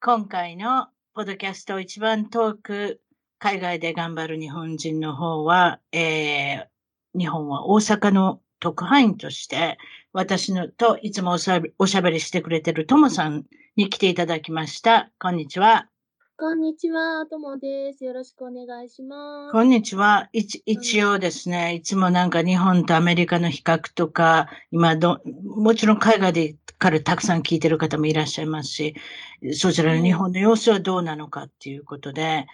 今回のポッドキャスト一番遠く、海外で頑張る日本人の方は、えー、日本は大阪の特派員として、私のといつもおしゃおしゃべりしてくれてるともさんに来ていただきました。こんにちは。こんにちは、ともです。よろしくお願いします。こんにちは。一一応ですね、いつもなんか日本とアメリカの比較とか、今ど、もちろん海外でからたくさん聞いてる方もいらっしゃいますし、そちらの日本の様子はどうなのかっていうことで、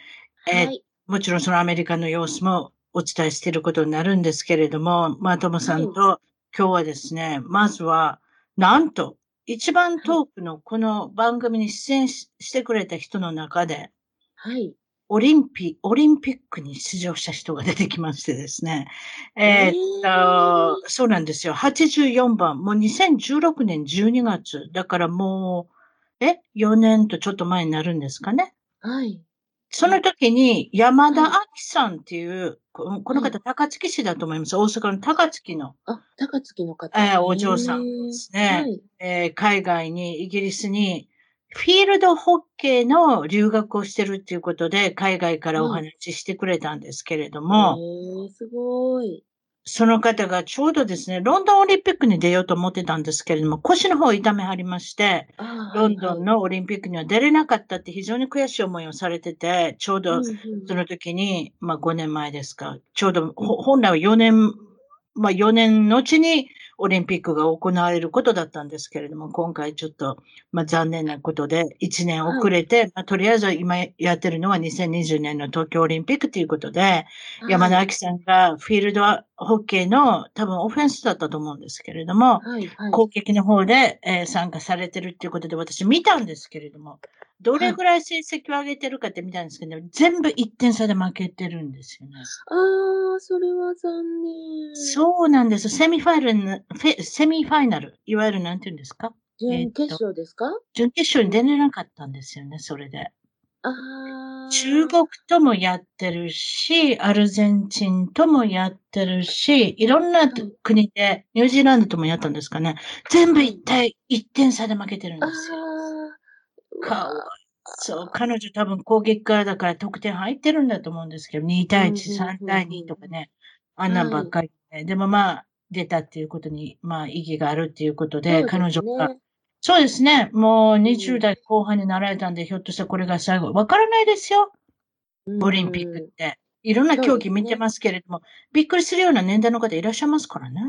うん、え、はい、もちろんそのアメリカの様子もお伝えしていることになるんですけれども、まあ、ともさんと今日はですね、まずは、なんと、一番トークのこの番組に出演してくれた人の中で、はい。オリンピ、オリンピックに出場した人が出てきましてですね。えー、っと、そうなんですよ。84番、もう2016年12月。だからもう、え ?4 年とちょっと前になるんですかね。はい。その時に山田明さんっていう、この方、高槻市だと思います。大阪の高槻の。あ、高槻の方。えー、お嬢さんですね。はい、えー、海外に、イギリスに、フィールドホッケーの留学をしてるっていうことで、海外からお話ししてくれたんですけれども、うん、すごい。その方がちょうどですね、ロンドンオリンピックに出ようと思ってたんですけれども、腰の方を痛めはりまして、ロンドンのオリンピックには出れなかったって非常に悔しい思いをされてて、ちょうどその時に、まあ5年前ですか、ちょうど、本来は4年、まあ4年後にオリンピックが行われることだったんですけれども、今回ちょっと、まあ、残念なことで1年遅れて、はい、まあ、とりあえず今やってるのは2020年の東京オリンピックということで、はい、山田明さんがフィールドホッケーの多分オフェンスだったと思うんですけれども、はいはい、攻撃の方で、えー、参加されてるっていうことで私見たんですけれども、どれぐらい成績を上げてるかって見たんですけど、全部1点差で負けてるんですよね。ああ、それは残念。そうなんです。セミファイナル、セミファイナル、いわゆるなんて言うんですか？準決勝ですか、準決勝に出れなかったんですよね、それで。あ中国ともやってるし、アルゼンチンともやってるし、いろんな国で、ニュージーランドともやったんですかね。全部一体1点差で負けてるんですよ。か。わいそう。彼女多分攻撃からだから得点入ってるんだと思うんですけど、2対1、3対2とかね、あんなんばっかり、ね、でもまあ、出たっていうことに、まあ、意義があるっていうことで、でね、彼女が、そうですね、もう20代後半になられたんで、ひょっとしたらこれが最後、わからないですよ。オリンピックって。いろんな競技見てますけれども、ね、びっくりするような年代の方いらっしゃいますからね。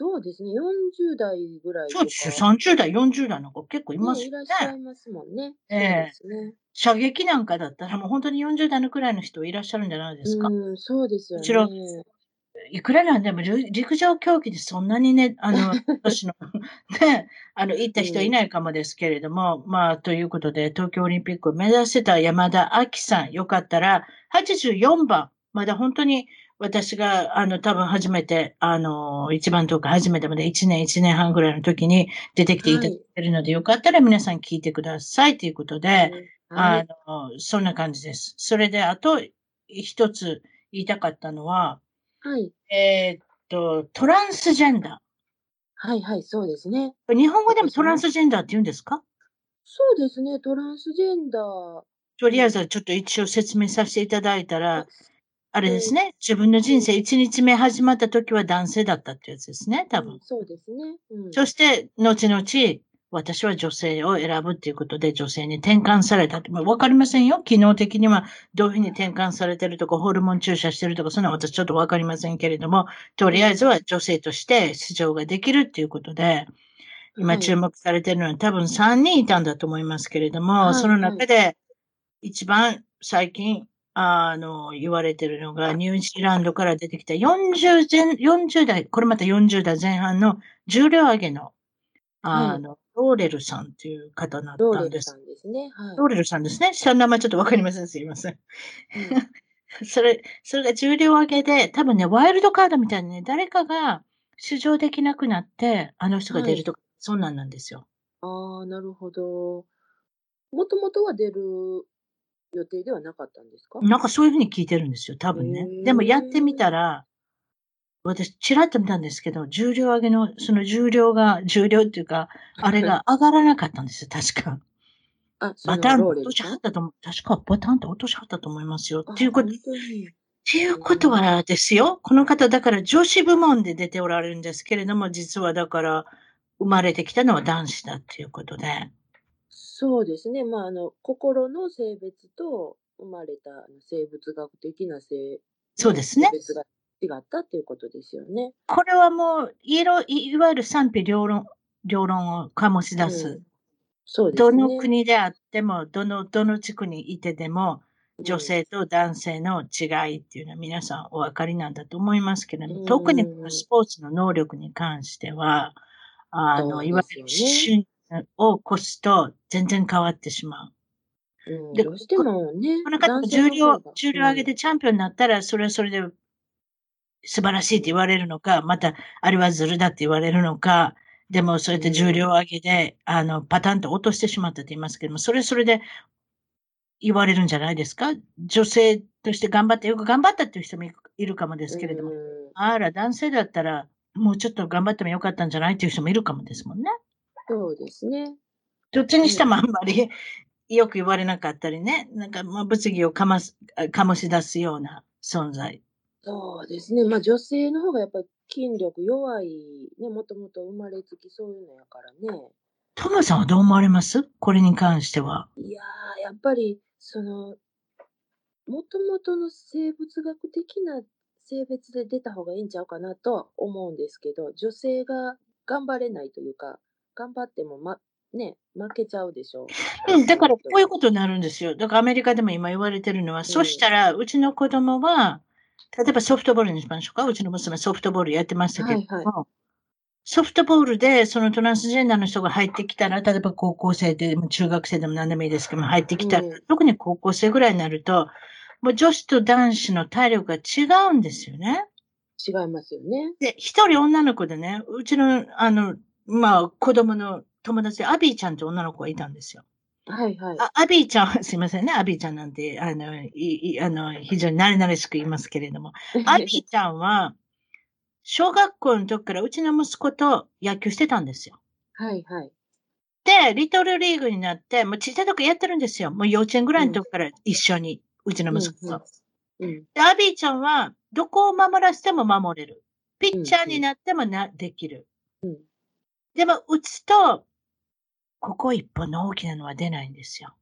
そうですね、40代ぐらいそうですよ、30代、40代の子結構いますよね。いらっしゃいますもんね。ええーね、射撃なんかだったらもう本当に40代のくらいの人いらっしゃるんじゃないですか。うん、そうですよね。もちろん、いくらなんでも陸上競技でそんなにね、あの、年の、ね、あの、行った人いないかもですけれども、うん、まあ、ということで、東京オリンピックを目指してた山田明さん、よかったら、84番、まだ本当に私が、あの、多分初めて、あの、一番遠く初めてまで1年、1年半ぐらいの時に出てきていただいてるので、はい、よかったら皆さん聞いてくださいということで、はい、あの、そんな感じです。それで、あと、一つ言いたかったのは、はい。えー、っと、トランスジェンダー。はいはい、そうですね。日本語でもトランスジェンダーって言うんですか？そうですね、トランスジェンダー。とりあえずちょっと一応説明させていただいたら、あれですね。自分の人生1日目始まった時は男性だったってやつですね、多分。そうですね。うん、そして、後々、私は女性を選ぶっていうことで女性に転換されたわかりませんよ。機能的にはどういうふうに転換されてるとか、ホルモン注射してるとか、そんな私ちょっとわかりませんけれども、とりあえずは女性として出場ができるっていうことで、今注目されてるのは、多分3人いたんだと思いますけれども、はい、その中で一番最近あの、言われてるのが、ニュージーランドから出てきた40前、40代、これまた40代前半の重量上げの、あの、ローレルさんっていう方だったんです。ローレルさんですね。はい、ローレルさんですね。下の名前ちょっとわかりません。すいません。うん、それ、それが重量上げで、多分ね、ワイルドカードみたいにね、誰かが出場できなくなって、あの人が出るとか、はい、そんなんなんですよ。ああ、なるほど。もともとは出る予定ではなかったんですか？なんかそういうふうに聞いてるんですよ、多分ね。でもやってみたら、私、ちらっと見たんですけど、重量上げの、その重量が、重量っていうか、あれが 上がらなかったんですよ、確か。あ、バタン落としはったと思う。確かバタンと落としはったと思いますよ。っていうこと、っていうことはですよ、この方だから女子部門で出ておられるんですけれども、実はだから生まれてきたのは男子だっていうことで。そうですね。まあ、あの、心の性別と生まれた生物学的な性、そうですね。性別が違ったっていうことですよね。これはもう、いろいわゆる賛否両論、両論を醸し出す。うん、そうですね。どの国であっても、どの、どの地区にいてでも、女性と男性の違いっていうのは皆さんお分かりなんだと思いますけれども、うん、特にスポーツの能力に関しては、あの、ね、いわゆる思春を起こすと全然変わってしまう。うん、でどうしてもね。この方重量、重量上げてチャンピオンになったら、それはそれで素晴らしいって言われるのか、また、あれはずるだって言われるのか、でも、そうやって重量上げで、あの、パタンと落としてしまったって言いますけども、それそれで言われるんじゃないですか？女性として頑張って、よく頑張ったっていう人もいるかもですけれども、あら、男性だったら、もうちょっと頑張ってもよかったんじゃないっていう人もいるかもですもんね。そうですね。どっちにしてもあんまりよく言われなかったりね、なんか、まあ、物議をかます、醸し出すような存在そうですね。まあ、女性の方がやっぱり筋力弱い、ね、もともと生まれつきそういうのやからね。トムさんはどう思われます？これに関しては。いやー、やっぱり、その、もともとの生物学的な性別で出た方がいいんちゃうかなとは思うんですけど、女性が頑張れないというか、頑張っても、ま、ね、負けちゃうでしょう。うん、だからこういうことになるんですよ。だからアメリカでも今言われてるのは、うん、そしたらうちの子供は、例えばソフトボールにしましょうか。うちの娘ソフトボールやってましたけども、はいはい、ソフトボールでそのトランスジェンダーの人が入ってきたら、例えば高校生でも中学生でも何でもいいですけども入ってきたら、うん、特に高校生ぐらいになると、もう女子と男子の体力が違うんですよね。違いますよね。で、一人女の子でね、うちの、あの、まあ、子供の友達でアビーちゃんって女の子がいたんですよ。はいはい。あアビーちゃん、すいませんね。アビーちゃんなんて、あの、いいあの非常に慣れ慣れしく言いますけれども。アビーちゃんは、小学校の時からうちの息子と野球してたんですよ。はいはい。で、リトルリーグになって、もう小さい時やってるんですよ。もう幼稚園ぐらいの時から一緒に、うん、うちの息子と。うん、うん、で、アビーちゃんは、どこを守らせても守れる。ピッチャーになってもな、できる。うん、でも、打つと、ここ一本の大きなのは出ないんですよ。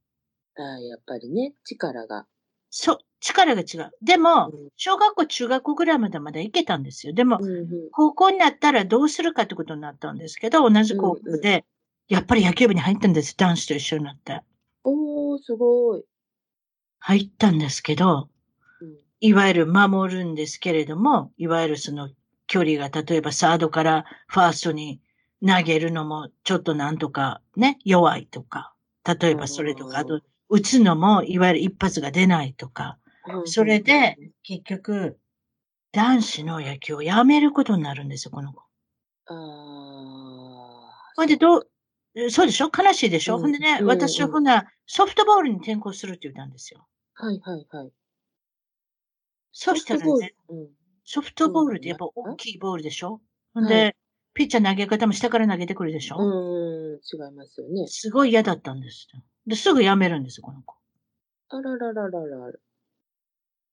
ああ、やっぱりね、力が。そう、力が違う。でも、うん、小学校、中学校ぐらいまでまで行けたんですよ。でも、高校になったらどうするかってことになったんですけど、同じ高校で、やっぱり野球部に入ったんです。男子と一緒になって。おー、すごい。入ったんですけど、うん、いわゆる守るんですけれども、いわゆるその距離が、例えばサードからファーストに投げるのもちょっとなんとかね、弱いとか、例えばそれとか、あと、打つのもいわゆる一発が出ないとか、それで結局、男子の野球をやめることになるんですよ、この子。ああ。ほんで、どう、そうでしょ？悲しいでしょ、うん、ほんでね、私はほんなソフトボールに転向するって言ったんですよ。はいはいはい。そしたらね、ソフトボール？ってやっぱ大きいボールでしょ？ほんで、ピッチャー投げ方も下から投げてくるでしょ？うん、違いますよね。すごい嫌だったんですで、すぐ辞めるんですよ、この子。あららららら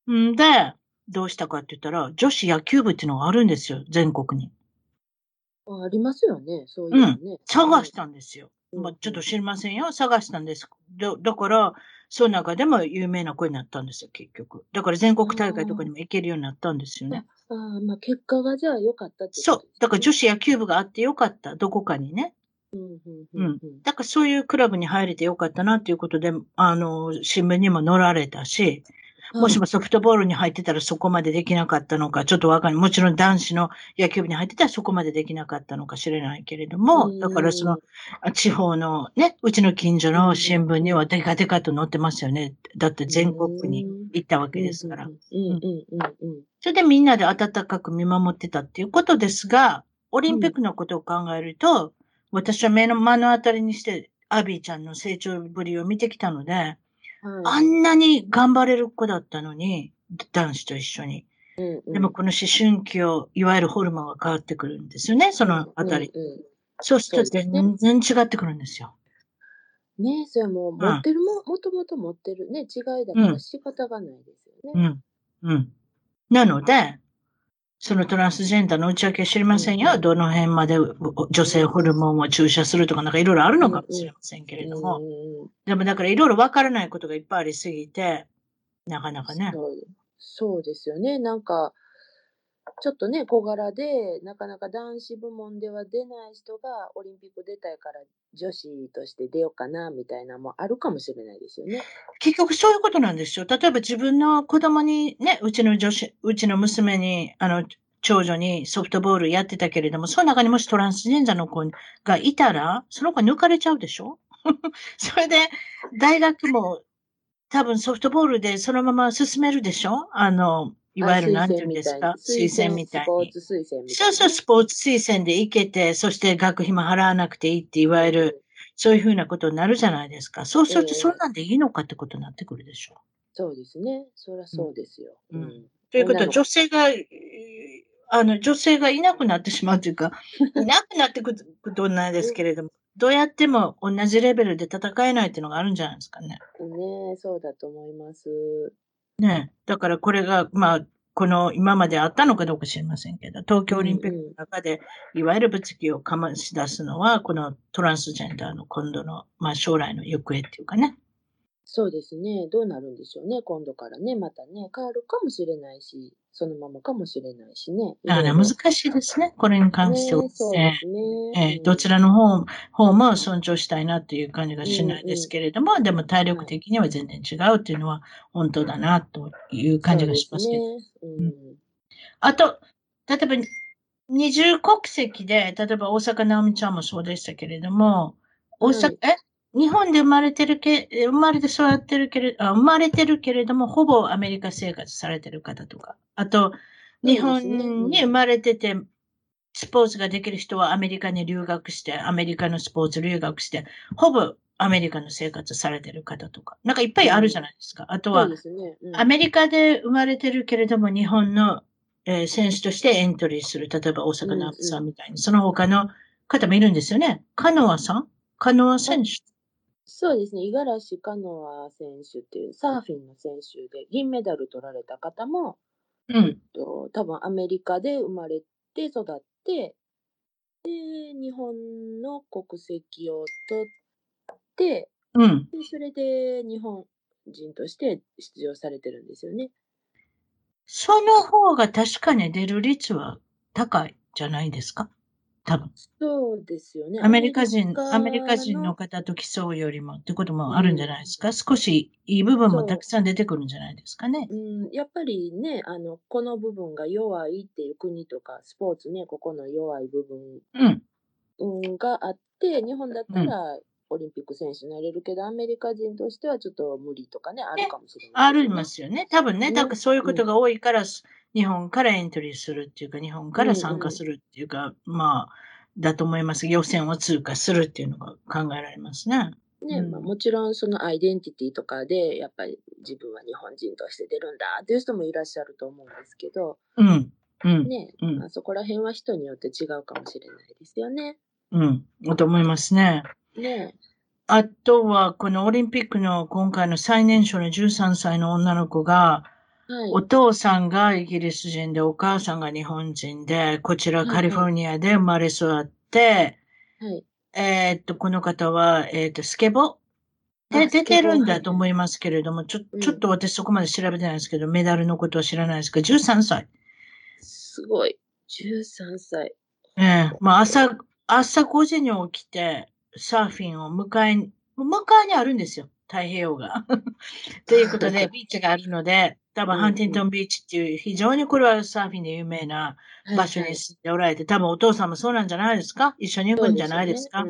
ら。んで、どうしたかって言ったら、女子野球部っていうのがあるんですよ、全国に。あありますよね、そういうのね。うん、探したんですよ。まあ、ちょっと知りませんよ。探したんです。だだから、その中でも有名な子になったんですよ、結局。だから全国大会とかにも行けるようになったんですよね。ああ、まあ結果がじゃあ良かったってそう。だから女子野球部があってよかった、どこかにね。うんうん。だからそういうクラブに入れてよかったなっていうことで、あの、新聞にも載られたし、もしもソフトボールに入ってたらそこまでできなかったのか、ちょっとわかんない。もちろん男子の野球部に入ってたらそこまでできなかったのか知れないけれども、だからその、あ地方のね、うちの近所の新聞にはデカデカと載ってますよね。だって全国に行ったわけですからうん。うんうんうんうん。それでみんなで温かく見守ってたっていうことですが、オリンピックのことを考えると、私は目の目の当たりにして、アビーちゃんの成長ぶりを見てきたので、あはい。んなに頑張れる子だったのに、男子と一緒に。うんうんでもこの思春期を、いわゆるホルモンが変わってくるんですよね、そのあたり。うんうんそうすると全然違ってくるんですよ。ねえ、それもう持ってるも、もともと持ってるね、違いだから仕方がないですよね。うん。うん。なので、そのトランスジェンダーの内訳は知りませんよ。うんどの辺までお女性ホルモンを注射するとかなんかいろいろあるのかもしれませんけれども。でもだからいろいろわからないことがいっぱいありすぎて、なかなかね。そうですよね。なんか、ちょっとね、小柄で、なかなか男子部門では出ない人がオリンピック出たいから女子として出ようかな、みたいなもあるかもしれないですよね。結局そういうことなんですよ。例えば自分の子供にね、うちの女子、うちの娘に、あの、長女にソフトボールやってたけれども、その中にもしトランスジェンダーの子がいたら、その子抜かれちゃうでしょ？それで、大学も多分ソフトボールでそのまま進めるでしょ？あの、いわゆるなんていうんですか？推薦みたいに。スポーツ推薦みたいな。そうそう、スポーツ推薦で行けて、そして学費も払わなくていいって、いわゆる、そういうふうなことになるじゃないですか。そうすると、ええそんなんでいいのかってことになってくるでしょ？そうですね。そりゃそうですよ。うんうんということは、女性が、えーあの、女性がいなくなってしまうというか、いなくなってくることないですけれども、どうやっても同じレベルで戦えないっていうのがあるんじゃないですかね。ねえそうだと思います。ね。だからこれが、まあ、この今まであったのかどうか知りませんけど、東京オリンピックの中で、いわゆる物議をかまし出すのは、このトランスジェンダーの今度の、まあ将来の行方っていうかね。そうですね。どうなるんでしょうね。今度からね、またね、変わるかもしれないし、そのままかもしれないしね。だから難しいですね、これに関しては。ね、そうですね。ええどちらの方方も尊重したいなという感じがしないですけれども、でも体力的には全然違うっていうのは本当だなという感じがしますけど。そうん。あと、例えば二重国籍で、例えば大阪直美ちゃんもそうでしたけれども、大阪、はいえ？日本で生まれてるけ、生まれて育ってるけれあ、生まれてるけれども、ほぼアメリカ生活されてる方とか、あと、日本に生まれてて、スポーツができる人はアメリカに留学して、アメリカのスポーツ留学して、ほぼアメリカの生活されてる方とか、なんかいっぱいあるじゃないですか。あとはアメリカで生まれてるけれども、日本の、えー選手としてエントリーする。例えば大阪直美さんみたいに、その他の方もいるんですよね。カノアさん？カノア選手。そうですね。五十嵐カノア選手っていうサーフィンの選手で銀メダル取られた方も、うん。と多分アメリカで生まれて育って、で、日本の国籍を取って、うん。でそれで日本人として出場されてるんですよね。その方が確かに出る率は高いじゃないですか？多分。そうですよね。アメリカ人、アアメリカ人の方と競うよりもってこともあるんじゃないですか、少しいい部分もたくさん出てくるんじゃないですか？ね。うん、やっぱりね、あの、この部分が弱いっていう国とか、スポーツね、ここの弱い部分うん。うんがあって、日本だったらオリンピック選手になれるけど、アメリカ人としてはちょっと無理とかね、あるかもしれない、ありますよね。多分ね、ねだからそういうことが多いから、日本からエントリーするっていうか、日本から参加するっていうか、まあ、だと思います。予選を通過するっていうのが考えられますね。ね、うんまあ、もちろんそのアイデンティティとかで、やっぱり自分は日本人として出るんだっていう人もいらっしゃると思うんですけど、うん。うん。ね、うんまあ、そこら辺は人によって違うかもしれないですよね。うん。だと思いますね。ねあとは、このオリンピックの今回の最年少の13歳の女の子が、はい。お父さんがイギリス人で、お母さんが日本人で、こちらはいカリフォルニアで生まれ育って、はい。えーっと、この方は、えーっと、スケボであ出てるんだと思いますけれども、ちょ、うんちょっと私そこまで調べてないですけど、メダルのことは知らないですけど、13歳。すごい。13歳。ええまあ朝、朝5時に起きて、サーフィンを迎えに、迎えにあるんですよ。太平洋が。ということで、ビーチがあるので、多分うんハンティントンビーチっていう、非常にこれはサーフィンで有名な場所に住んでおられて、多分お父さんもそうなんじゃないですか？一緒に行くんじゃないですか？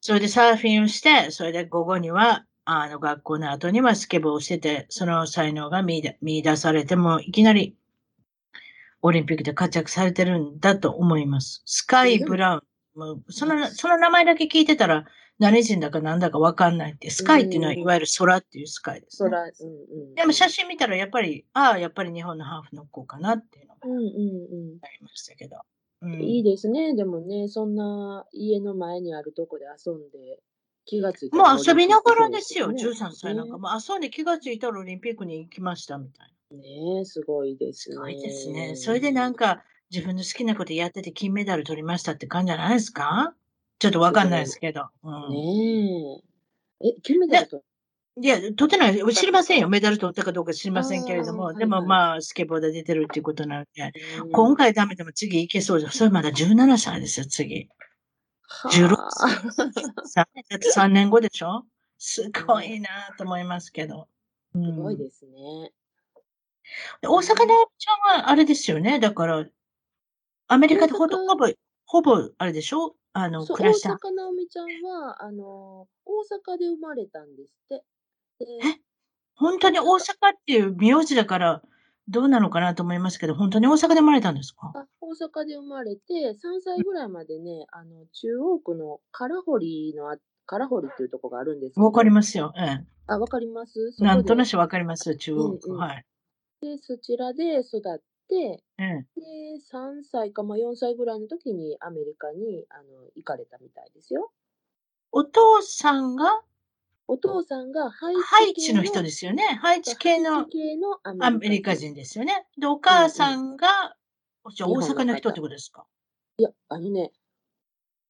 それでサーフィンをして、それで午後には、あの、学校の後にはスケボーをしてて、その才能が見出見出されても、いきなりオリンピックで活躍されてるんだと思います。スカイ・ブラウン。もうその、その名前だけ聞いてたら、何人だかなんだかわかんないって。スカイっていうのは、うんいわゆる空っていうスカイです、ね。空、うんうん。でも写真見たら、やっぱり、ああ、やっぱり日本のハーフの子かなっていうのがうんうんうん。ありましたけど。うんいいですね。でもね、そんな家の前にあるとこで遊んで、気がついたもらう遊びながらですよ、オリンピック13歳なんか。ねもう遊んで気がついたらオリンピックに行きましたみたいな。ねすごいですね。すごいですね。それでなんか自分の好きなことやってて金メダル取りましたって感じじゃないですか？ちょっとわかんないですけど。うん、ねえ。え、金メダルと。いや、取ってない。知りませんよ。メダル取ったかどうか知りませんけれども。でもまあ、スケボーで出てるっていうことなので。うん今回ダメでも次行けそうです。それまだ17歳ですよ、次。16はあ さだって3年後でしょ？すごいなと思いますけど。うんすごいですね。大阪直美ちゃんはあれですよね？だから、アメリカでほぼ、ほぼ、あれでしょ？あの、そう、暮らした。大阪なおみちゃんは、あの、大阪で生まれたんですって。でえ本当に大阪っていう名字だから、どうなのかなと思いますけど、本当に大阪で生まれたんですか？あ大阪で生まれて、3歳ぐらいまでね、あの、中央区の唐堀のあ、唐堀っていうとこがあるんですわかりますよ。えあ、わかります？え。なんとなく。くわかります、中央区。うんうんはい。で、そちらで育って、ええ。で、3歳か、まあ、4歳ぐらいの時にアメリカに、あの、行かれたみたいですよ。お父さんがお父さんがハイチハイチの系人ですよね。ハイチ系のアアメリカ人ですよね。で、お母さんが、じゃあ大阪の人ってことですか？いや、あのね、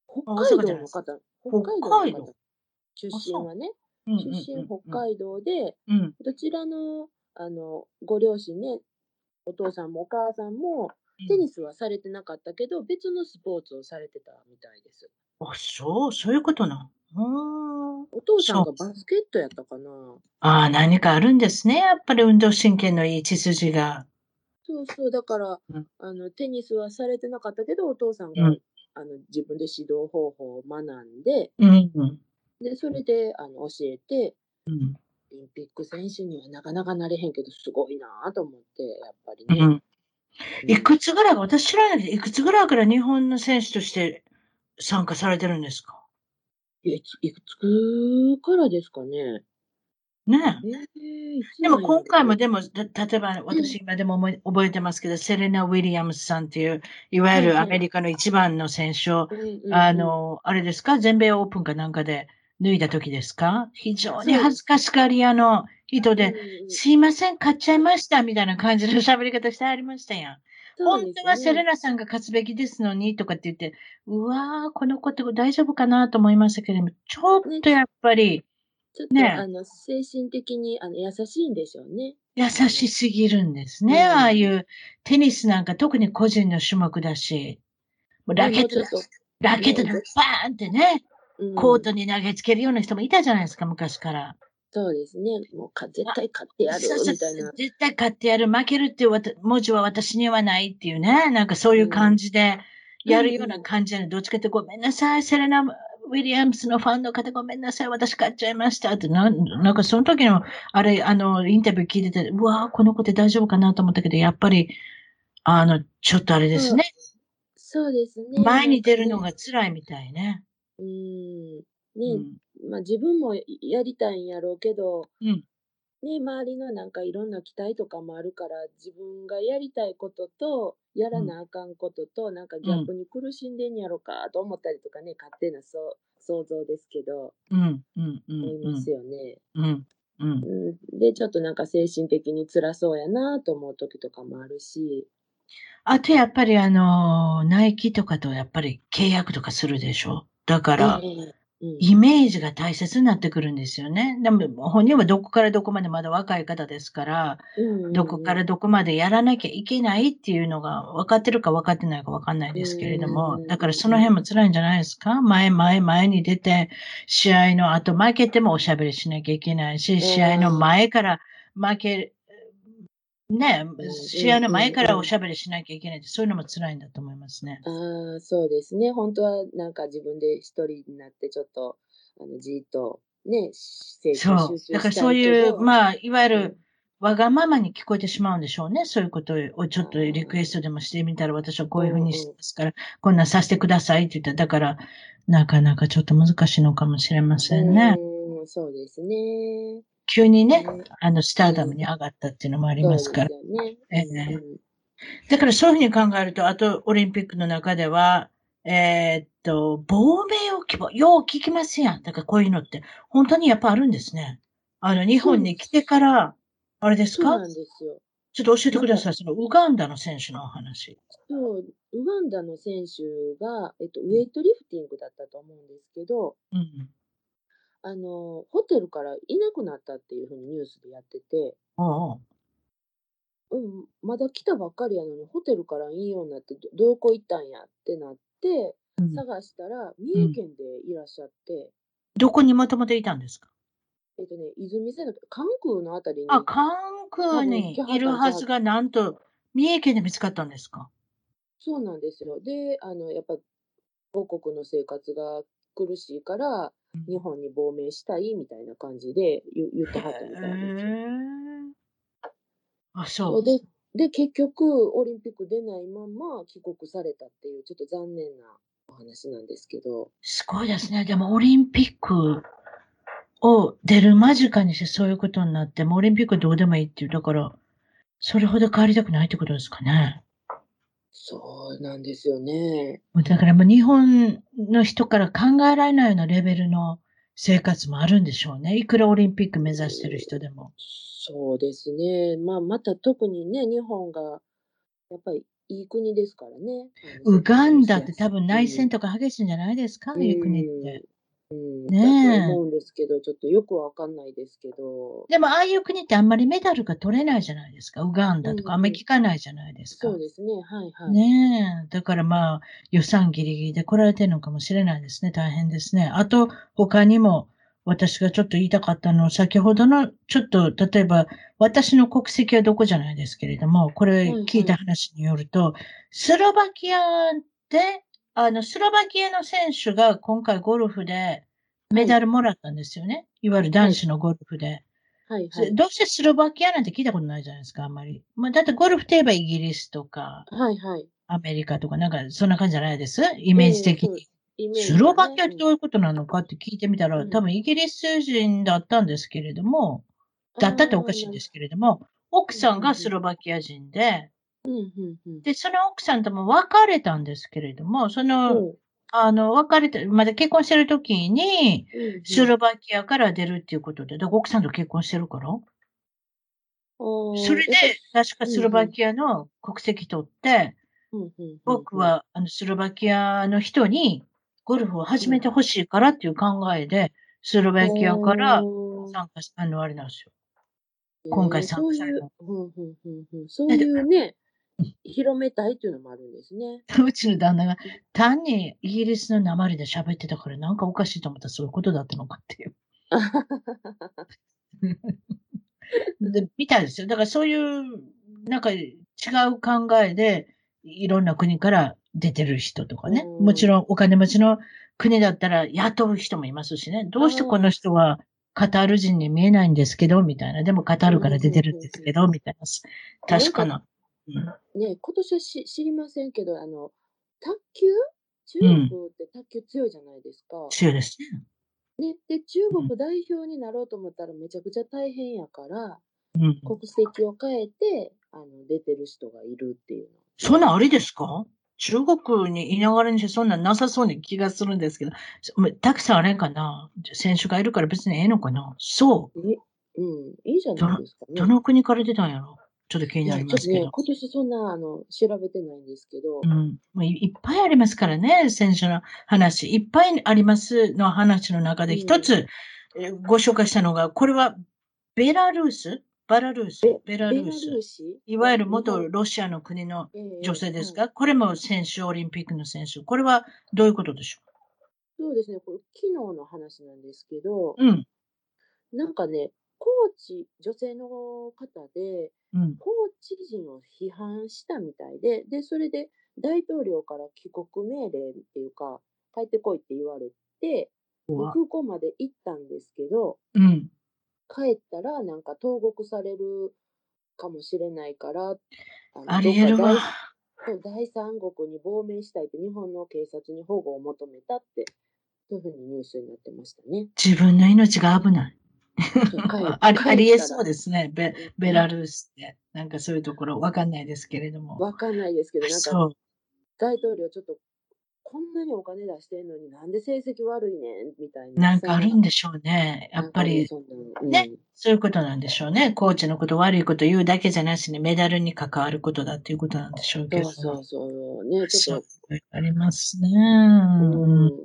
北あ海道の方、北北海道の方、出身はね、うんうん出身うん北海道で、うん。どちらの、あの、ご両親ね、お父さんもお母さんも、テニスはされてなかったけど、別のスポーツをされてたみたいです。あ、そう、そういうことな。うーん。お父さんがバスケットやったかなああ、何かあるんですね。やっぱり運動神経のいい血筋が。そうそう、だから、うんあの、テニスはされてなかったけど、お父さんが、うんあの、自分で指導方法を学んで、うん。うん。で、それで、あの、教えて、うん。オリンピック選手にはなかなかなれへんけど、すごいなぁと思って、やっぱりね。うん。いくつぐらい、私知らないけど、いくつぐらいから日本の選手として参加されてるんですか？いついくつからですかね。ねえ。えー、でも今回もでも、だ例えば私今でも思い覚えてますけど、セレナ・ウィリアムスさんっていう、いわゆるアメリカの一番の選手を、うんうんうんあ、の、あれですか？全米オープンかなんかで脱いだ時ですか？非常に恥ずかしがり屋の人で、すいません、買っちゃいました、みたいな感じの喋り方してありましたやん。本そうです当はセレねナさんが勝つべきですのに、とかって言って、うわー、この子って大丈夫かなと思いましたけれども、ちょっとやっぱりちょっと、ね。あの、精神的にあの優しいんでしょうね。優しすぎるんですね。うん。ああいうテニスなんか特に個人の種目だし、ラケットラケットでバねーンってね、コートに投げつけるような人もいたじゃないですか、昔から。そうですね。もうか絶対勝ってやるみたいな。絶対勝ってやる、負けるっていう文字は私にはないっていうね、なんかそういう感じでやるような感じで、どっちかってごめんなさい、セレナ・ウィリアムスのファンの方ごめんなさい、私勝っちゃいましたって、なんなんかその時の、あれ、あの、インタビュー聞いてて、うわーこの子って大丈夫かなと思ったけど、やっぱり、あの、ちょっとあれですね、そうですね。前に出るのが辛いみたいね。うん。うね、ん。まあ自分もやりたいんやろうけど、うんね、周りのなんかいろんな期待とかもあるから、自分がやりたいことと、やらなあかんことと、なんかギャップに苦しんでんやろかと思ったりとかね、勝手なそう想像ですけど、うん、うん、うん、思いますよね。うん、うん。うん、で、ちょっとなんか精神的に辛そうやなと思う時とかもあるし、あとやっぱりあの、ナイキとかとやっぱり契約とかするでしょ？だから、イメージが大切になってくるんですよね。でも、本人はどこからどこまでまだ若い方ですから、どこからどこまでやらなきゃいけないっていうのが分かってるか分かってないか分かんないですけれどうもん、だからその辺も辛いんじゃないですか？前、前、前に出て、試合の後負けてもおしゃべりしなきゃいけないし、試合の前から負け、ねん、試合の前からおしゃべりしなきゃいけないって、そういうのも辛いんだと思いますね。ああ、そうですね。本当はなんか自分で一人になってちょっと、あの、じーっとね、精そうだからそういう、あ、まあ、いわゆうんる、わがままに聞こえてしまうんでしょうね。そういうことをちょっとリクエストでもしてみたら、私はこういうふうにしてますから、こんなんさせてくださいって言ったら、だから、なかなかちょっと難しいのかもしれませんね。うん、そうですね。急にね、ねあの、スターダムに上がったっていうのもありますから。ね。だからそういうふうに考えると、あと、オリンピックの中では、えーっと、亡命を希望、よう聞きますやん。だからこういうのって、本当にやっぱあるんですね。あの、日本に来てから、あれですか？そうなんですよ。ちょっと教えてください。そのウガンダの選手のお話。そう、ウガンダの選手が、えっと、ウェイトリフティングだったと思うんですけど、うん。あの、ホテルからいなくなったっていうふうにニュースでやってて、おううん、まだ来たばっかりやのに、ホテルからいいようになって、どどこ行ったんやってなって、うん。探したら、三重県でいらっしゃって、どこにもともといたんですか？えっとね、泉瀬の関空のあたりに、あ、関空にいるはずが、なんと、三重県で見つかったんですか？そうなんですよ。で、あの、やっぱ、母国の生活が苦しいから、日本に亡命したいみたいな感じで言言ってはったみたいですよ。あ、そう。で、で、結局、オリンピック出ないまま帰国されたっていう、ちょっと残念なお話なんですけど。すごいですね。でも、オリンピックを出る間近にしてそういうことになって、もうオリンピックどうでもいいっていう、だから、それほど変わりたくないってことですかね。そうなんですよね。もうだからもう日本の人から考えられないようなレベルの生活もあるんでしょうね。いくらオリンピック目指してる人でも。そうですね。まあ、また特にね、日本が、やっぱりいい国ですからね。ウガンダって多分内戦ととか激しいんじゃないですか、ああいう国って。うん、ねえだと思うんですけど、ちょっとよくわかんないですけど。でもああいう国ってあんまりメダルが取れないじゃないですか。ウガンダとかあんまり聞かないじゃないですか。そうですね。はいはい。ねえ。だからまあ予算ギリギリで来られてるのかもしれないですね。大変ですね。あと他にも私がちょっと言いたかったのは先ほどのちょっと例えば私の国籍はどこじゃないですけれども、これ聞いた話によると、スロバキアで、あのスロバキアの選手が今回ゴルフでメダルもらったんですよね。いわゆる男子のゴルフで。はいはい。どうしてスロバキアなんて聞いたことないじゃないですか、あんまり。まあ、だってゴルフといえばイギリスとか、はいはい。アメリカとか、なんかそんな感じじゃないです？イメージ的に。スロバキアってどういうことなのかって聞いてみたら、うん多分イギリス人だったんですけれども、だったっておかしいんですけれども、奥さんがスロバキア人で、うんうんうん。で、その奥さんとも別れたんですけれども、その、う。んあの、別れて、まだ結婚してる時に、うんスロバキアから出るっていうことで、だから奥さんと結婚してるから、そそれで、確かスロバキアの国籍取って、僕、はあのスロバキアの人にゴルフを始めてほしいからっていう考えで、スロバキアから参加し、あの、あれなんですよ。今回参加された。そういうね、広めたいっていうのもあるんですね。うちの旦那が単にイギリスの鉛で喋ってたからなんかおかしいと思ったらそういうことだったのかっていう。で、みたいですよ。だからそういう、なんか違う考えで、いろんな国から出てる人とかね。うんもちろんお金持ちの国だったら雇う人もいますしね。どうしてこの人はカタール人に見えないんですけど、みたいな。でもカタールから出てるんですけど、みたいな。確かな。うんね、今年はし知りませんけど、あの、卓球？中国って卓球強いじゃないですか。強いですね。ね、で、中国代表になろうと思ったらめちゃくちゃ大変やから、うん。国籍を変えて、あの、出てる人がいるっていうの。そんなんありですか？中国にいながらにしてそんなんなさそうに気がするんですけど、そたくさんあれかな？選手がいるから別にええのかな？そえ、うん、いいじゃないですかう。ね。どの国から出たんやろ？ちょっと気になりますけど。ね、今年そんな、あの、調べてないんですけど、うん。もういいっぱいありますからね、選手の話。いっぱいありますの話の中でうん。一つ、えーご紹介したのが、これはベラルース？バラルース？ベラルース。いわゆる元ロシアの国のええ女性ですはいかこれも選手、オリンピックの選手。これはどういうことでしょそうですね、これ昨日の話なんですけど、ううん。なんかね、コーチ、女性の方で、うん。コーチ陣を批判したみたいで、で、それで大統領から帰国命令っていうか、帰ってこいって言われて、空港まで行ったんですけど、うん。帰ったらなんか投獄されるかもしれないから、あのありえるわ第三国に亡命したいって日本の警察に保護を求めたって、そういうふうにニュースになってましたね。自分の命が危ない。ありありえそうす。ですね。ベベラルースって。なんかそういうところわかんないですけれども。わかんないですけど、なんか。大統領ちょっと、こんなにお金出してんのになんで成績悪いねん？みたいな。なんかあるんででしょうね。やっぱり、うんねそういうことなんでしょうね。コーチのこと悪いこと言うだけじゃなしにメダルに関わることだっていうことなんでしょうけど。そうそうそう。ね、ちそうょっと、ありますね。う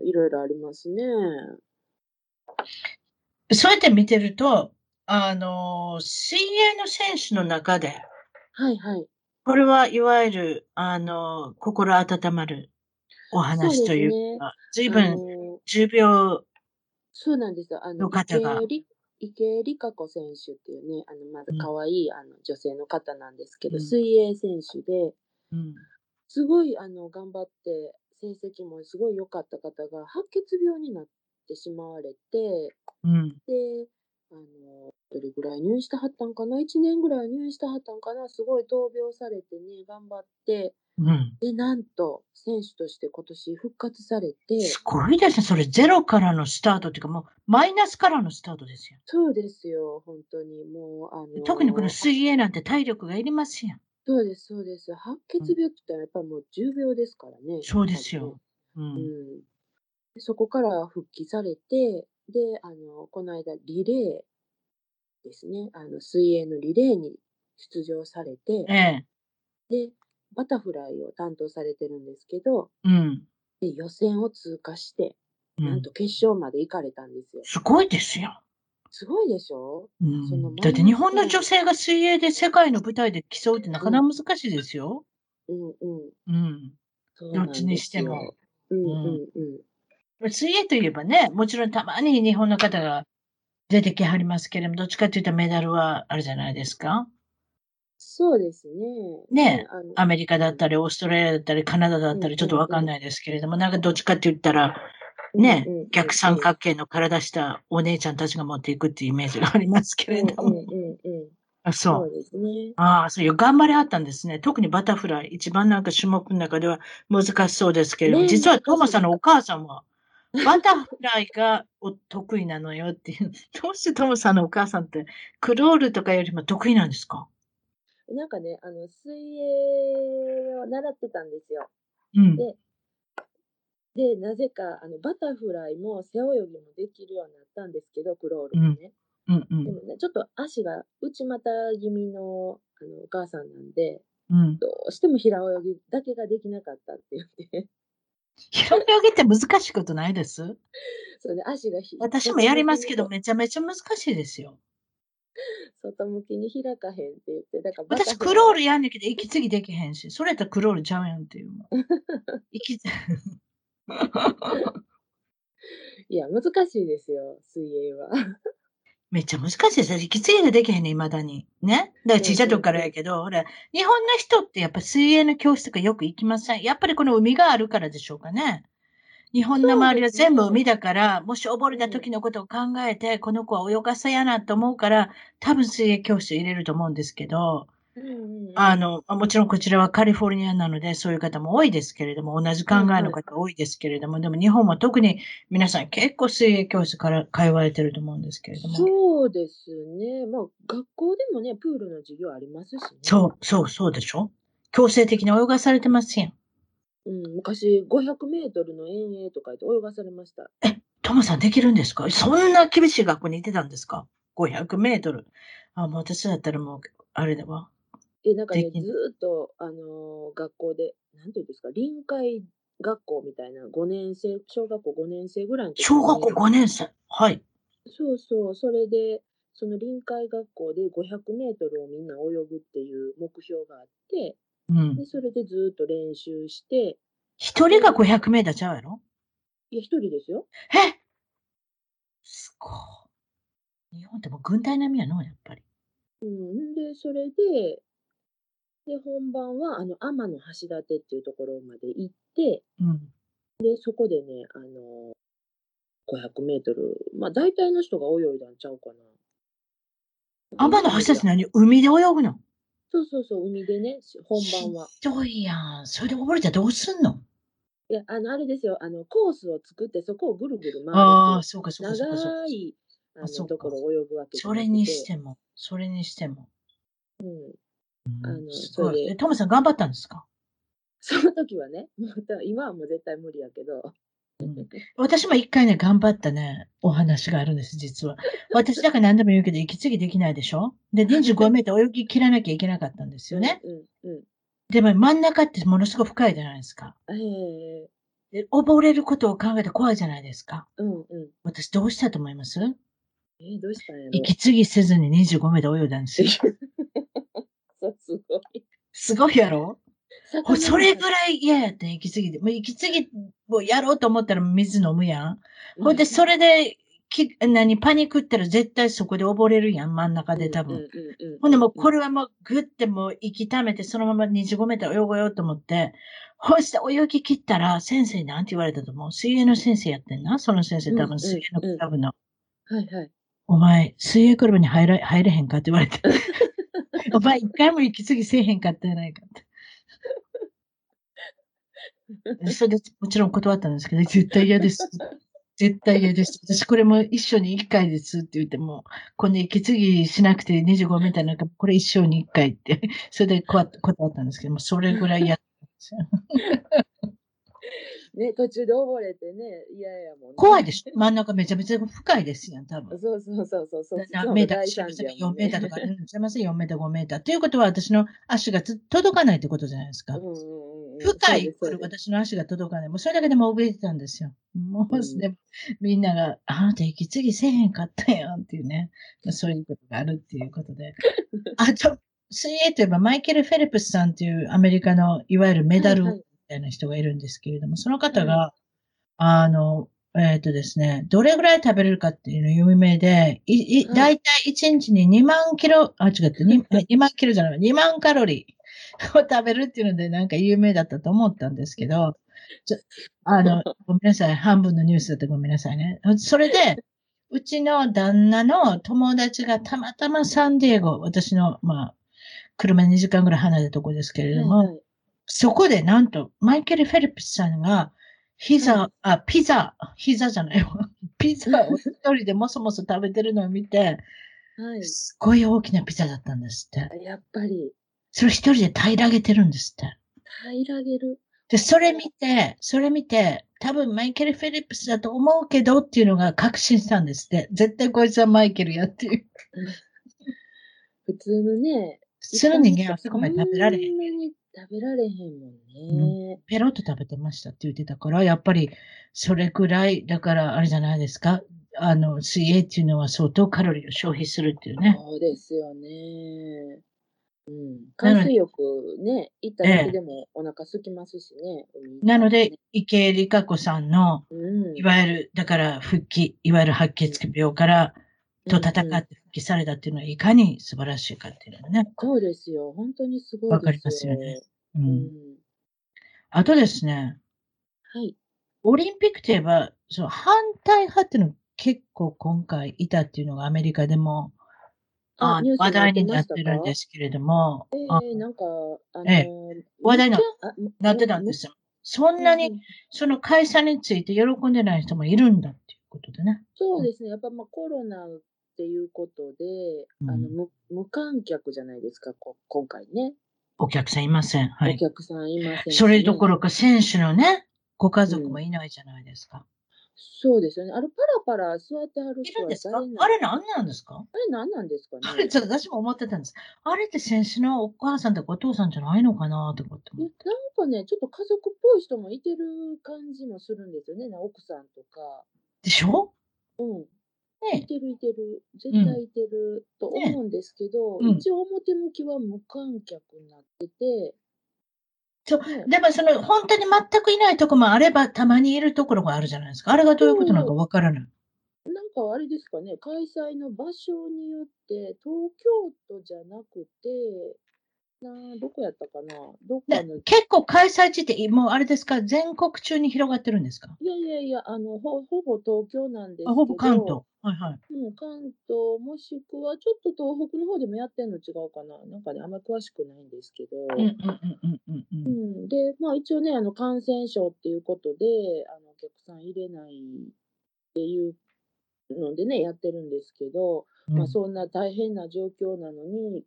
ん、いろいろありますね。そうやって見てると、あの、水泳の選手の中で、はいはい。これはいわゆる、あの、心温まるお話というか、随あ分の重病、そうなんですよ。あの、の方が池江璃花子選手っていうね、あの、まず可愛い、あの、女性の方なんですけど、うん。水泳選手で、うん、すごい、あの、頑張って、成績もすごい良かった方が、白血病になってしまわれて、うん、で、あの、どれぐらい入院してはったんかな ?1 年ぐらい入院してはったんかな？すごい闘病されてね、頑張って、うん。で、なんと、選手として今年復活されて、すごいですね。それゼロからのスタートっていうか、もうマイナスからのスタートですよ。そうですよ、本当に、もう、あの、特にこの水泳なんて体力がいりますやん。そうです、そうです。白血病って言ったらやっぱりもう重病ですからね。そうですよ。う。やっぱりね。うんそこから復帰されて、で、あの、この間、リレーですね。あの、水泳のリレーに出場されて、ええ。で、バタフライを担当されてるんですけど、うん。で予選を通過して、うん、なんと決勝まで行かれたんですよ。すごいですよ。すごいでしょ？うんそのだって日本の女性が水泳で世界の舞台で競うってなかなか難しいですよ。うんうん。うん。どっちにしても。うんうんうん。水泳といえばね、もちろんたまに日本の方が出てきはりますけれども、どっちかというとメダルはあるじゃないですか。そうですね。ねアメリカだったり、オーストラリアだったり、カナダだったり、ちょっとわかんないですけれども、なんかどっちかって言ったら、ね逆三角形の体したお姉ちゃんたちが持っていくっていうイメージがありますけれども。あそう。そうですね。ああ、そういう、頑張りあったんですね。特にバタフライ、一番なんか種目の中では難しそうですけれども、ねえ実はトーマさんのお母さんは、バタフライがお得意なのよっていう。どうしてトモさんのお母さんって、クロールとかよりも得意なんですか？なんかね、あの、水泳を習ってたんですよ。うん。でで、なぜか、あの、バタフライも背泳ぎもできるようになったんですけど、クロールもね。うんうんでもね、ちょっと足が内股気味のあのお母さんなんで、うん。どうしても平泳ぎだけができなかったって言って、平泳ぎって難しいことないです？それで足がひ私もやりますけど、めちゃめちゃ難しいですよ。外向きに開かへんって言って、だから私、クロールやんねんけど、息継ぎできへんし、それやったらクロールちゃうやんっていう。息継 いや、難しいですよ、水泳は。めっちゃ難しいですよ。息継ぎができへんねん、未だに。ね？だから小さい時からやけど、ほら、日本の人ってやっぱ水泳の教室とかよく行きません？やっぱりこの海があるからでしょうかね。日本の周りは全部海だから、もし溺れた時のことを考えて、この子は泳がせやなと思うから、多分水泳教室入れると思うんですけど、あの、まあもちろんこちらはカリフォルニアなので、そういう方も多いですけれども、同じ考えの方多いですけれども、でも日本は特に皆さん結構水泳教室から通われてると思うんですけれども。そうですね。まあ、学校でもね、プールの授業ありますしね。そう、そう、そうでしょ？強制的に泳がされてますやん。うん、昔、500メートルの遠泳とか言って泳がされました。トモさんできるんですか？そんな厳しい学校に行ってたんですか ?500 メートル。あ、もう私だったらもう、あれだわ。え、なんかね、ずーっと、あのー学校で、なんていうんですか、臨海学校みたいな、5年生、小学校5年生ぐらいの時に小学校5年生。はい。そうそう、それで、その臨海学校で500メートルをみんな泳ぐっていう目標があって、うんで、。それでずーっと練習して、一人が500メーターちゃうやろ？いや、一人ですよ。え？すごい。日本ってもう軍隊並みやの、やっぱり。うん、で、それで、で、本番は、あの、天の橋立っていうところまで行って、うん。で、そこでね、あの、500メートル、まあ、大体の人が泳いだんちゃうかな。天の橋立何？海で泳ぐの？そうそうそう、海でね、本番は。ひどいやん。それで溺れたらどうすんの？いや、あの、あれですよ、あの、コースを作って、そこをぐるぐるあ回あ、るそうか、そうか、そうか、そうか。長い、あの、あそうかところを泳ぐわけそれにしても、それにしても。うん。うんあのすごい。それでえトムさん頑張ったんですか？その時はね、今はもう絶対無理やけど。うん私も一回ね、頑張ったね、お話があるんです、実は。私だから何でも言うけど、息継ぎできないでしょ？で、25メートル泳ぎ切らなきゃいけなかったんですよね。うん、うん。でも真ん中ってものすごく深いじゃないですか。ええで、溺れることを考えたら怖いじゃないですか。うん、うん。私どうしたと思います？えー、どうしたんやろ？息継ぎせずに25メートル泳いだんですよ。すごい。すごいやろ？ほそれぐい。らい嫌やった、息継ぎで。もう息継ぎをやろうと思ったら水飲むやん。ほんで、それで、き、何、パニックったら絶対そこで溺れるやん、真ん中で多分。ほんでもうこれ、れはもうグッてもう息溜めてそのまま25メートル泳ごようと思って、ほして泳ぎ切ったら先生に何て言われたと思う？水泳の先生やってんな？その先生多分水泳のクラブの。はいはい。お前、水泳クラブに入ら入れへんかって言われて。お前一回も息継ぎせえへんかったやないかって。それでもちろん断ったんですけど、絶対嫌です。絶対嫌です。私これも一生に一回ですって言っても、こんな息継ぎしなくて25メーターなんか、これ一生に一回って、それで断断ったんですけども、それぐらい嫌だったんですよ。ね、途中で溺れてね、嫌やもんね。怖いでしょ真ん中めちゃめちゃ深いですやん、多分。そうそうそうそう。そう何メーター、すみません、4メーターとか、うんすみません、4メーター、5メーター。ということは、私の足がつ届かないってことじゃないですか。うんうんうんうん、深い私の足が届かない。もうそれだけでも怯えてたんですよ。もう、うんでもみんなが、あなた息継ぎせえへんかったやんっていうね。そういうことがあるっていうことで。あと、水泳といえばマイケル・フェルプスさんっていうアメリカのいわゆるメダルたいな人がいるんですけれども、その方が、あの、えっ、とですね、どれぐらい食べれるかっていうの有名で、だいたい1日に2万キロ、あ、違った、2, 2万キロじゃない、2万カロリーを食べるっていうのでなんか有名だったと思ったんですけど、ちょあの、ごめんなさい、半分のニュースだってごめんなさいね。それで、うちの旦那の友達がたまたまサンディエゴ、私の、まあ、車2時間ぐらい離れたところですけれども、はいはいそこでなんと、マイケル・フェルプスさんが、ピザ、はあ、ピザ、ピザじゃないわ。ピザを一人でもそもそ食べてるのを見て、はい。すごい大きなピザだったんですって。やっぱり、それ一人で平らげてるんですって。平らげる。で、それ見て、それ見て、多分マイケル・フェリップスだと思うけどっていうのが確信したんですって。絶対こいつはマイケルやっていう。普通のね、普通の人間はそこまで食べられへん。そんなに食べられへんもんね。ペロッと食べてましたって言ってたから、やっぱりそれくらい、だからあれじゃないですか？あの、水泳っていうのは相当カロリーを消費するっていうね。そうですよね。うん。海水浴ね、行っただけでもお腹空きますしね。海なので、池江璃花子さんの、うん。いわゆる、だから復帰、いわゆる白血病から、うんうんって復帰されたっていうのは、いかに素晴らしいかっていうのね。そうですよ。本当にすごいですよ。わかりますよね。う。うんん。あとですね、はい。オリンピックといえば、その反対派っていうの結構今回いたっていうのがアメリカでも、あ話題にまなってるんですけれども、えあー、なんか、あのえ話題になってたんですよ。そんなに、その会社について喜んでない人もいるんだっていうことでね。そうですね。やっぱまあコロナっていうことで、うんあの無無観客じゃないですか、こ今回ね。お客さんいません。はい。お客さんいませんそれどころか選手のね、ご家族もいないじゃないですか。そうですよね。あれ、パラパラ座ってはるい人はるんですか？誰なんあれなんなんですか？あれ何なんですかあれ、ね。ちょっと私も思ってたんです。あれって選手のお母さんとかお父さんじゃないのかなと思ってなんかね、ちょっと家族っぽい人もいてる感じもするんですよね。な奥さんとか。でしょ？うん。いねてるいてる。絶うん対いてるとね思うんですけど、うん。一応表向きは無観客になってて、そう。ね、でもその本当に全くいないとこもあればたまにいるところがあるじゃないですか。あれがどういうことなのかわからない。なんかあれですかね、開催の場所によって、東京都じゃなくて、などこやったかな？ど結構開催地ってもうあれですか？全国中に広がってるんですか？やいやいや、あの、ほほぼ東京なんですけど、あほぼ関東。はいはい。うん、関東もしくはちょっと東北の方でもやってんの違うかな？なんかね、あんまり詳しくないんですけど、うんうんうんうんうんう。うんん、で、まあ一応ね、あの感染症っていうことで、あのお客さん入れないっていうのでね、やってるんですけど、まあそんな大変な状況なのに、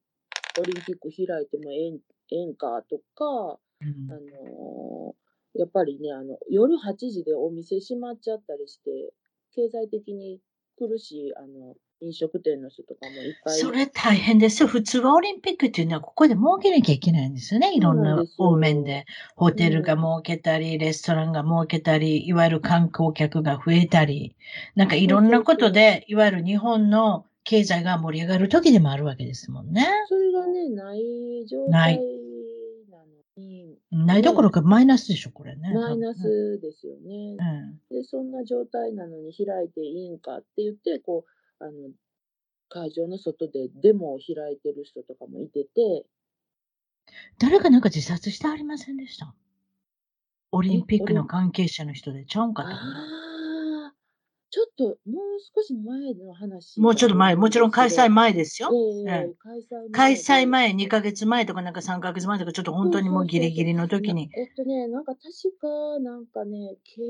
オリンピック開いてもええんかとか、うんあのーやっぱりね、あの夜8時でお店閉まっちゃったりして、経済的に苦しいあの飲食店の人とかもいっぱいそれ大変ですよ。普通はオリンピックっていうのはここで儲けなきゃいけないんですよね。いろんな方面で。ホテルが儲けたり、レストランが儲けたり、いわゆる観光客が増えたり、なんかいろんなことで、いわゆる日本の経済が盛り上がる時でもあるわけですもんね。それがね、ない状態なのに、ない。どころかマイナスでしょ、これね。マイナスですよね。うん。で、そんな状態なのに開いていいんかって言って、こう、あの、会場の外でデモを開いてる人とかもいてて、誰かなんか自殺してありませんでした？オリンピックの関係者の人でちゃうんかったかなああ、ちょっともう少し前の話。もうちょっと前、もちろん開催前ですよ。え開催前で開催前、2ヶ月前とかなんか3ヶ月前とか、ちょっと本当にもうギリギリの時に。えっとね、なんか確か、なんかね、経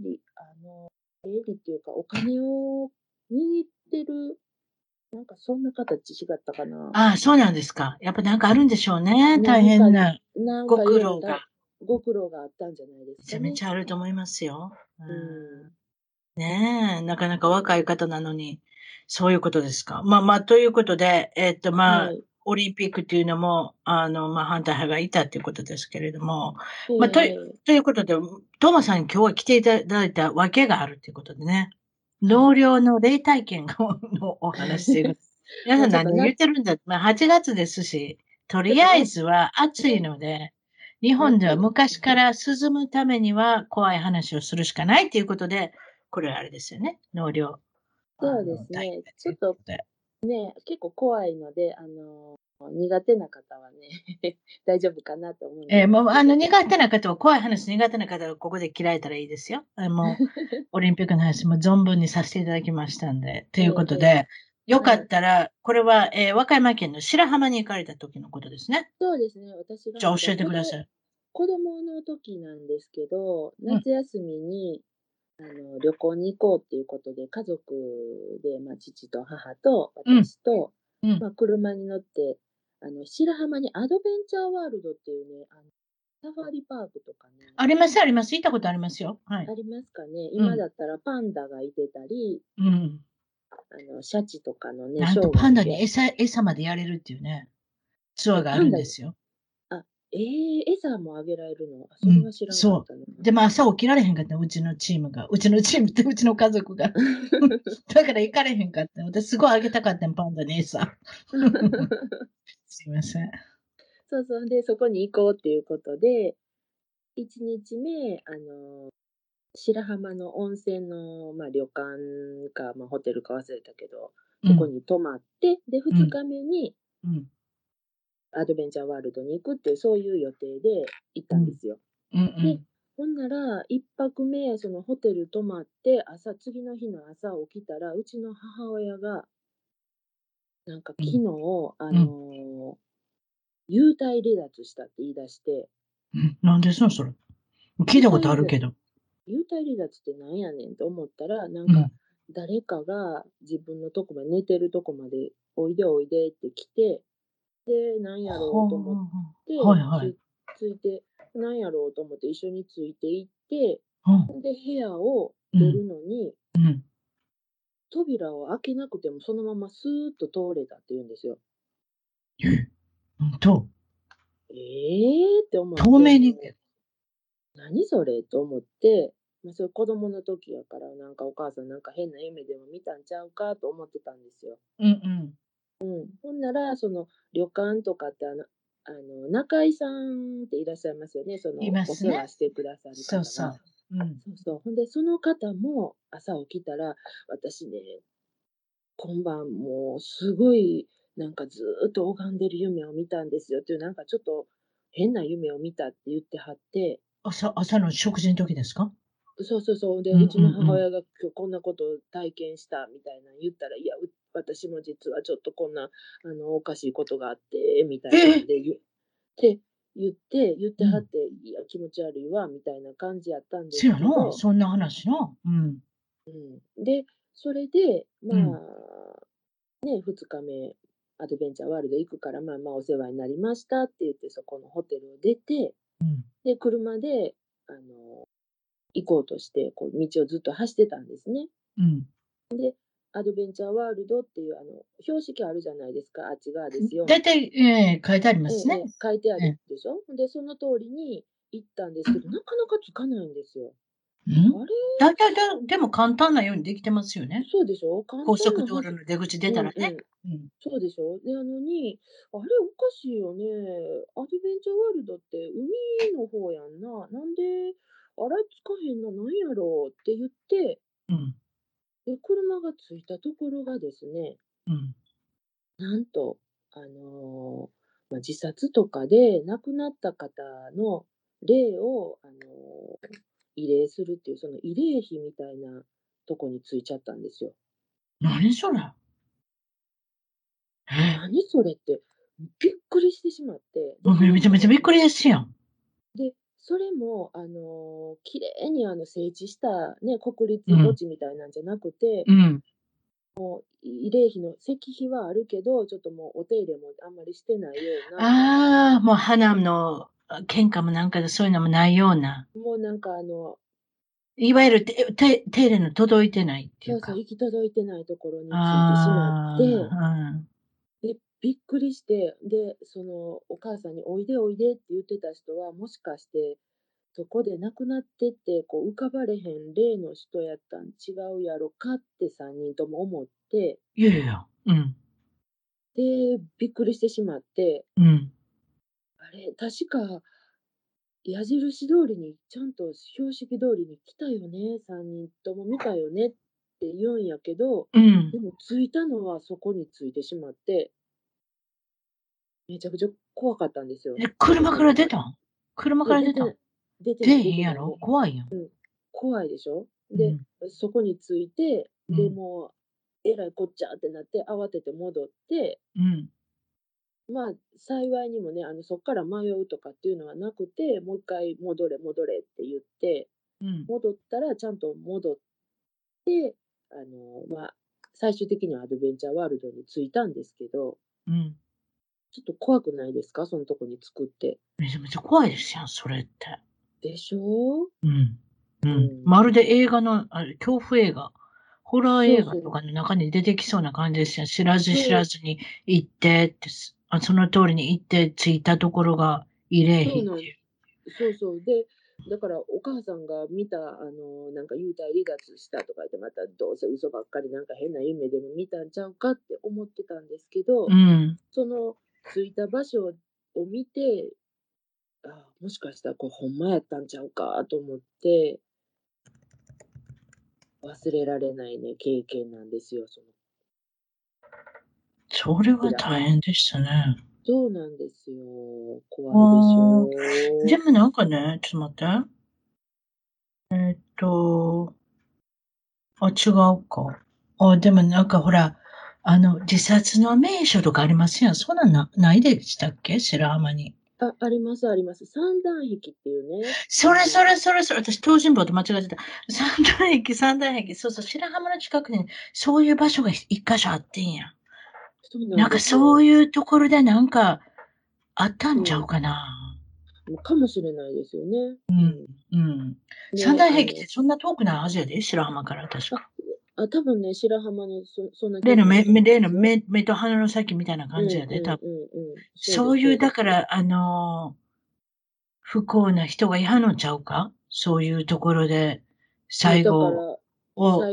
理、あの、経理っていうか、お金を握ってる、なんかそんな形違ったかな。ああ、そうなんですか。やっぱなんかあるんでしょうね。大変なご苦労が。ご苦労があったんじゃないですかね。めちゃめちゃあると思いますよ。うんうんねえ、なかなか若い方なのに、そういうことですか？まあまあ、ということで、えっとまあ、はい。オリンピックっていうのも、あの、まあ反対派がいたっていうことですけれども、まあとええということで、トーマさんに今日は来ていただいたわけがあるということでね、同僚の霊体験の お話している。皆さん何を言ってるんだまあ8月ですし、とりあえずは暑いので、日本では昔から涼むためには怖い話をするしかないということで、これはあれですよね、納涼。そうですねちょっとね、結構怖いので、あの、苦手な方はね、大丈夫かなと思うんです。えーもう、あの、苦手な方は、怖い話苦手な方はここで嫌えたらいいですよ。あもう、オリンピックの話も存分にさせていただきましたんで。ということで、よかったら、これは、えー和歌山県の白浜に行かれた時のことですね。そうですね、私が。じゃあ教えてください。子供の時なんですけど、うん夏休みに、あの旅行に行こうっていうことで、家族で、まあ、父と母と私と、うんまあ、車に乗って、あの白浜にアドベンチャーワールドっていうね、あのサファリパークとかね、あります、あります。行ったことありますよ。はいあ。りますかね。うん今だったらパンダがいてたり、うん。あのシャチとかのね、なんとパンダに餌、餌までやれるっていうね、ツアーがあるんですよ。えー、餌もあげられるの？あそれは知らなかったな。でも朝起きられへんかったうちのチームが。うちのチームって うちの家族が。だから行かれへんかった。私すごいあげたかったんパンダに餌。すいません。そうそう。で、そこに行こうっていうことで、1日目、あの、白浜の温泉の、まあ、旅館か、まあ、ホテルか忘れたけど、そこに泊まって、で、2日目にうん。アドベンチャーワールドに行くっていう、そういう予定で行ったんですよ。うんうん。ほんなら、1泊目、そのホテル泊まって、朝、次の日の朝起きたら、うちの母親が、なんか昨日、あの、幽体離脱したって言い出して、うんなんですのそれ。聞いたことあるけど。幽体離脱ってなんやねんと思ったら、なんかうん。誰かが自分のとこまで、寝てるとこまで、おいでおいでって来て、で、なんやろうと思って、はいはいつついて、なんやろうと思って一緒について行って、うんで、部屋を出るのに、うん。扉を開けなくてもそのままスーッと通れたって言うんですよ。え、本当ええーって思って。透明人間。何それと思って、まあ、それ子供の時やから、なんかお母さんなんか変な夢でも見たんちゃうかと思ってたんですよ。うんうん。うん。ほんなら、その旅館とかってあの、あの中井さんっていらっしゃいますよね。そのいますねお世話してくださる方が。そうそう。うん。そうそう。ほんで、その方も朝起きたら、私ね、今晩もうすごい、なんかずーっと拝んでる夢を見たんですよっていう、なんかちょっと変な夢を見たって言ってはって、朝、朝の食事の時ですか？そうそうそう。で、うちの母親が今日こんなことを体験したみたいなの言ったら、いや、う私も実はちょっとこんな、あの、おかしいことがあって、みたいなえ？感じでって言って、言ってはって、いや、気持ち悪いわ、みたいな感じやったんですけせやな、ど、そんな話な。うん。うん、で、それで、まあ、うんね、2日目、アドベンチャーワールド行くから、まあまあお世話になりましたって言って、そこのホテルを出て、うん。で、車で、あの、行こうとして、こう、道をずっと走ってたんですね。うん。アドベンチャーワールドっていう、あの、標識あるじゃないですか、あっち側ですよ。大体、えー、書いてありますねええ。書いてあるでしょで、その通りに行ったんですけど、なかなかつかないんですよ。うん？あれ？大体だ、でも簡単なようにできてますよね。そうでしょ高速道路の出口出たらねん。うん。そうでしょで、あのに、あれおかしいよね。アドベンチャーワールドって海の方やんな。なんで、あれつかへんな、なんやろうって言って、うん。で、車が着いたところがですね、うん。なんと、あのーまあ、自殺とかで亡くなった方の霊を、あのー慰霊するっていう、その慰霊碑みたいなとこに着いちゃったんですよ。何それ？え？何それって、びっくりしてしまって。めちゃめちゃびっくりですやん。で、それも、あのー綺麗にあの整地した、ね、国立墓地みたいなんじゃなくて、うん。慰霊碑の石碑はあるけど、ちょっともうお手入れもあんまりしてないような、ああ、もう花の喧嘩もなんかでそういうのもないような。もうなんかあの、いわゆる手手手入れの届いてないっていうか。そうそう、行き届いてないところに着いてしまって、うんで、びっくりして、で、そのお母さんにおいでおいでって言ってた人は、もしかして、そこで亡くなってって、こう浮かばれへん霊の人やったん違うやろかって3人とも思って、いやいや、うん。で、びっくりしてしまって、うん。あれ、確か、矢印通りに、ちゃんと標識通りに来たよね、3人とも見たよねって言うんやけど、うんで。も着いたのはそこに着いてしまって、めちゃくちゃ怖かったんですよ。で、車から出たん？車から出たん？出て出へんやろ？怖いやん。怖いでしょ？で、うんそこに着いて、うんでもう、えらいこっちゃってなって、慌てて戻って、うん。まあ、幸いにもね、あのそこから迷うとかっていうのはなくて、もう一回戻れ、戻れって言って、うん。戻ったらちゃんと戻って、あの、まあ、最終的にはアドベンチャーワールドに着いたんですけど、うん。ちょっと怖くないですか？そのとこに着くって。めちゃめちゃ怖いですやん、それって。でしょ？うん。ううんん。まるで映画の、あれ恐怖映画、ホラー映画とかの中に出てきそうな感じですよ。知らず知らずに行ってってす、あその通りに行って着いたところが慰霊碑っていう。そうそう。で、だからお母さんが見た、あの、なんか幽体離脱したとか言って、またどうせ嘘ばっかりなんか変な夢でも見たんちゃうかって思ってたんですけど、うん。その着いた場所を見て、あもしかしたらこれほんまやったんちゃうかと思って、忘れられないね、経験なんですよ。そのそれは大変でしたね。そうなんですよ。怖いでしょでもなんかね、ちょっと待って。えーっと、あ、違うか。あ、でもなんかほら、あの、自殺の名所とかありますやん。そんなんなないでしたっけ？白浜に。あ、あります、あります。三段壁っていうね。それそれそれそれ、私、東尋坊と間違えてた。三段壁、三段壁。そうそう、白浜の近くに、そういう場所が一箇所あってんや。そうななんかそういうところでなんか、あったんちゃうかな。うかもしれないですよね。うん。うん。で三大壁っあてそんな遠くないはずやで、白浜から確か。のあ、多分ね、白浜のそそんな例の目、目例のうん目、目と鼻の先みたいな感じやで、多分。うんうんうんそういう、だら、から、あのー不幸な人がいはのちゃうか？そういうところで、最後らを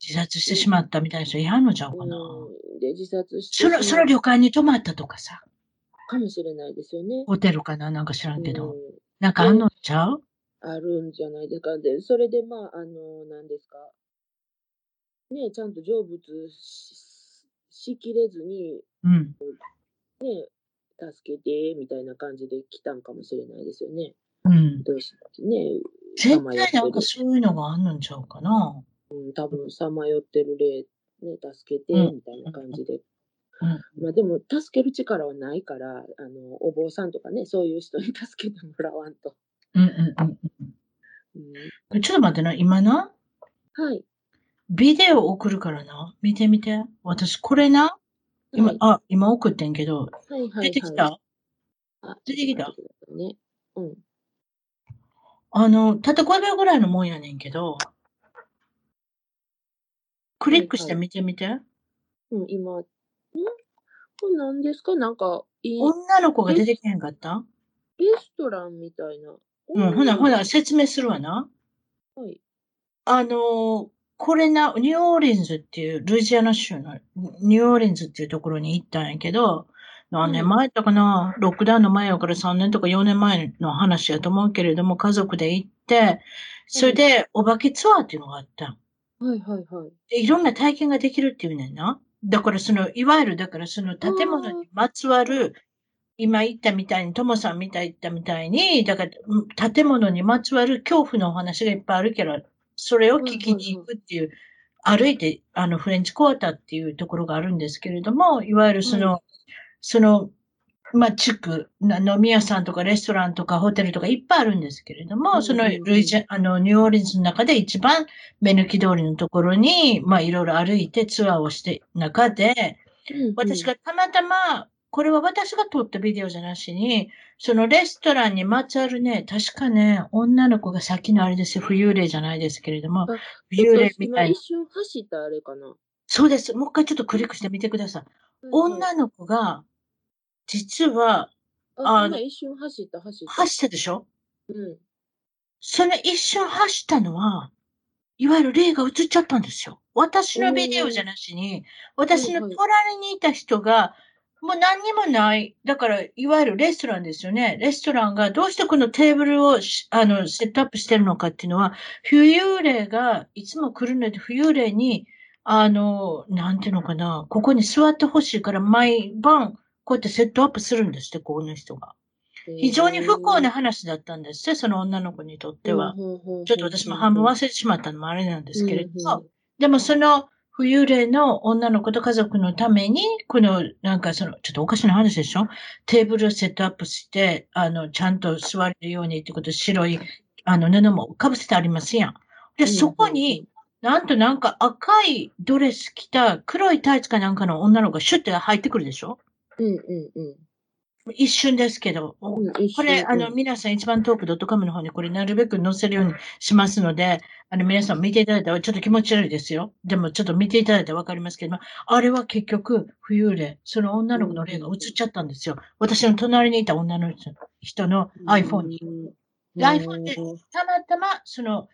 自殺してしまったみたいな人いはんのちゃうかな？うん、で、自殺してその、その旅館に泊まったとかさ、かもしれないですよね。ホテルかな？なんか知らんけど。うんなんかあんのちゃう？あるんじゃないですか。で、それで、まあ、あの、何ですか？ね、ちゃんと成仏ししきれずに、うん。ね、助けて、みたいな感じで来たんかもしれないですよね。うん。どうしね、絶対なんかそういうのがあんのんちゃうかな。うん、多分さまよってる霊、ね、助けて、うんみたいな感じで。うん。まあでも、助ける力はないから、あの、お坊さんとかね、そういう人に 助けてもらわんと。うんうんうんうん、うん。ちょっと待ってな、今な、はい。ビデオ送るからな。見てみて。私、これな、今、はいあ、今送ってんけど、はいはいはい。出てきた？あ出てきた？ね。うん。あの、たった5秒ぐらいのもんやねんけど、クリックして見てみて。うん、今、ん？これ何ですか？なんか、いい女の子が出てけへんかった？レストランみたいな。うん、ほな、ほな、説明するわな。はい。あのーこれな、ニューオーリンズっていう、ルイジアナ州のニューオーリンズっていうところに行ったんやけど、何年前だかな、ロックダウンの前やから3年とか4年前の話やと思うけれども、家族で行って、それでお化けツアーっていうのがあったん。はいはいはい。でいろんな体験ができるっていうねんな。だからその、いわゆる、だからその建物にまつわる、今言ったみたいに、ともさんみたい言ったみたいに、だからうん建物にまつわる恐怖のお話がいっぱいあるけど、それを聞きに行くっていう、歩いて、あの、フレンチクォーターっていうところがあるんですけれども、いわゆるその、その、まあ、地区、な飲み屋さんとかレストランとかホテルとかいっぱいあるんですけれども、うんそのルイジャ、あの、ニューオーリンズの中で一番目抜き通りのところに、まあ、いろいろ歩いてツアーをして中で、うん。私がたまたま、これは私が撮ったビデオじゃなしに、そのレストランにまつわるね、確かね、女の子がさっきのあれですよ、浮遊霊じゃないですけれどもあ、浮遊霊みたいな今一。瞬走ったあれかな。そうです。もう一回ちょっとクリックしてみてください。女の子が、実は、あ、あ今一瞬走った走った。走ったでしょ？うん。その一瞬走ったのは、いわゆる霊が映っちゃったんですよ。私のビデオじゃなしに、私の隣にいた人が、もう何にもない。だから、いわゆるレストランですよね。レストランがどうしてこのテーブルをしあのセットアップしてるのかっていうのは、浮遊霊がいつも来るので、浮遊霊に、あの、なんていうのかな、ここに座ってほしいから毎晩、こうやってセットアップするんですって、この人が。非常に不幸な話だったんですって、その女の子にとっては。ちょっと私も半分忘れてしまったのもあれなんですけれども、でもその浮遊霊の女の子と家族のために、この、なんかその、ちょっとおかしな話でしょ？テーブルをセットアップして、あの、ちゃんと座れるようにってことで白い、あの、布もかぶせてありますやん。で、そこに、、なんとなんか赤いドレス着た黒いタイツかなんかの女の子がシュッて入ってくるでしょ？うんうんうん。一瞬ですけど、これ、あの、皆さん一番トーク .com の方にこれなるべく載せるようにしますので、あの、皆さん見ていただいたらちょっと気持ち悪いですよ。でもちょっと見ていただいたらわかりますけども、あれは結局、浮遊霊、その女の子の霊が映っちゃったんですよ。私の隣にいた女の人の iPhone に。iPhone でたまたま、その、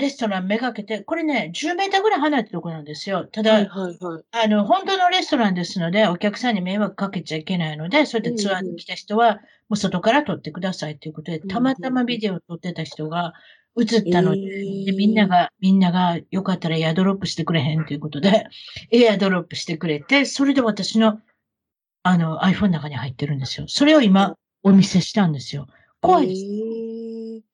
レストランめがけて、これね、10メーターぐらい離れたところなんですよ。ただ、はいはいはい。あの、本当のレストランですので、お客さんに迷惑かけちゃいけないので、そうやってツアーに来た人は、もう外から撮ってくださいということで、うんたまたまビデオを撮ってた人が映ったので、えーでみんなが、みんながよかったらエアドロップしてくれへんということで、エアドロップしてくれて、それで私の、あの、iPhone の中に入ってるんですよ。それを今、お見せしたんですよ。怖いです。えー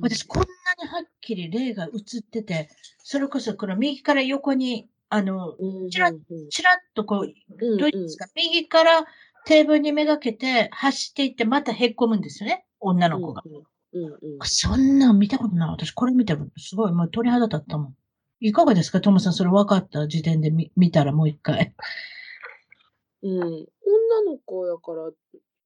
私、こんなにはっきり霊が映ってて、それこそこの右から横に、あの、うんちらうんうんちらっとこう、うんどういうんですか、右からテーブルにめがけて走っていってまたへっこむんですよね、女の子が。うんうんうんそんなん見たことない。私これ見てすごい、もう鳥肌立ったもん。いかがですか？トムさん、それ分かった時点で見見たらもう一回。うん、女の子やから、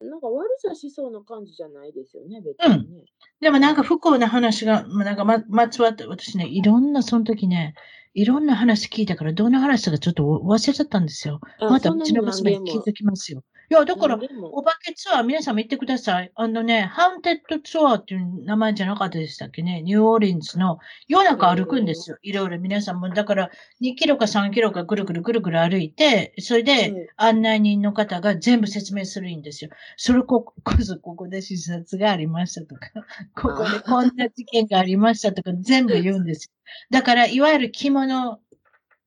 なんか悪さしそうな感じじゃないですよね、別うん。にね。でもなんか不幸な話が、まなんかま、まつわって、私ね、いろんな、その時ね、いろんな話聞いたから、どんな話かちょっと忘れちゃったんですよ。あ、またうちの。娘に気づきますよ。いや、だから。お化けツアー、皆さんも行ってください。あのね、ハウンテッドツアーっていう名前じゃなかったでしたっけね。ニューオーリンズの夜中歩くんですよ。いろいろ皆さんも。だから、2キロか3キロかぐるぐるぐるぐる歩いて、それはい。で案内人の方が全部説明するんですよ。それここそここで視察がありましたとか、ここであこんな事件がありましたとか全部言うんですよ。だから、いわゆる着物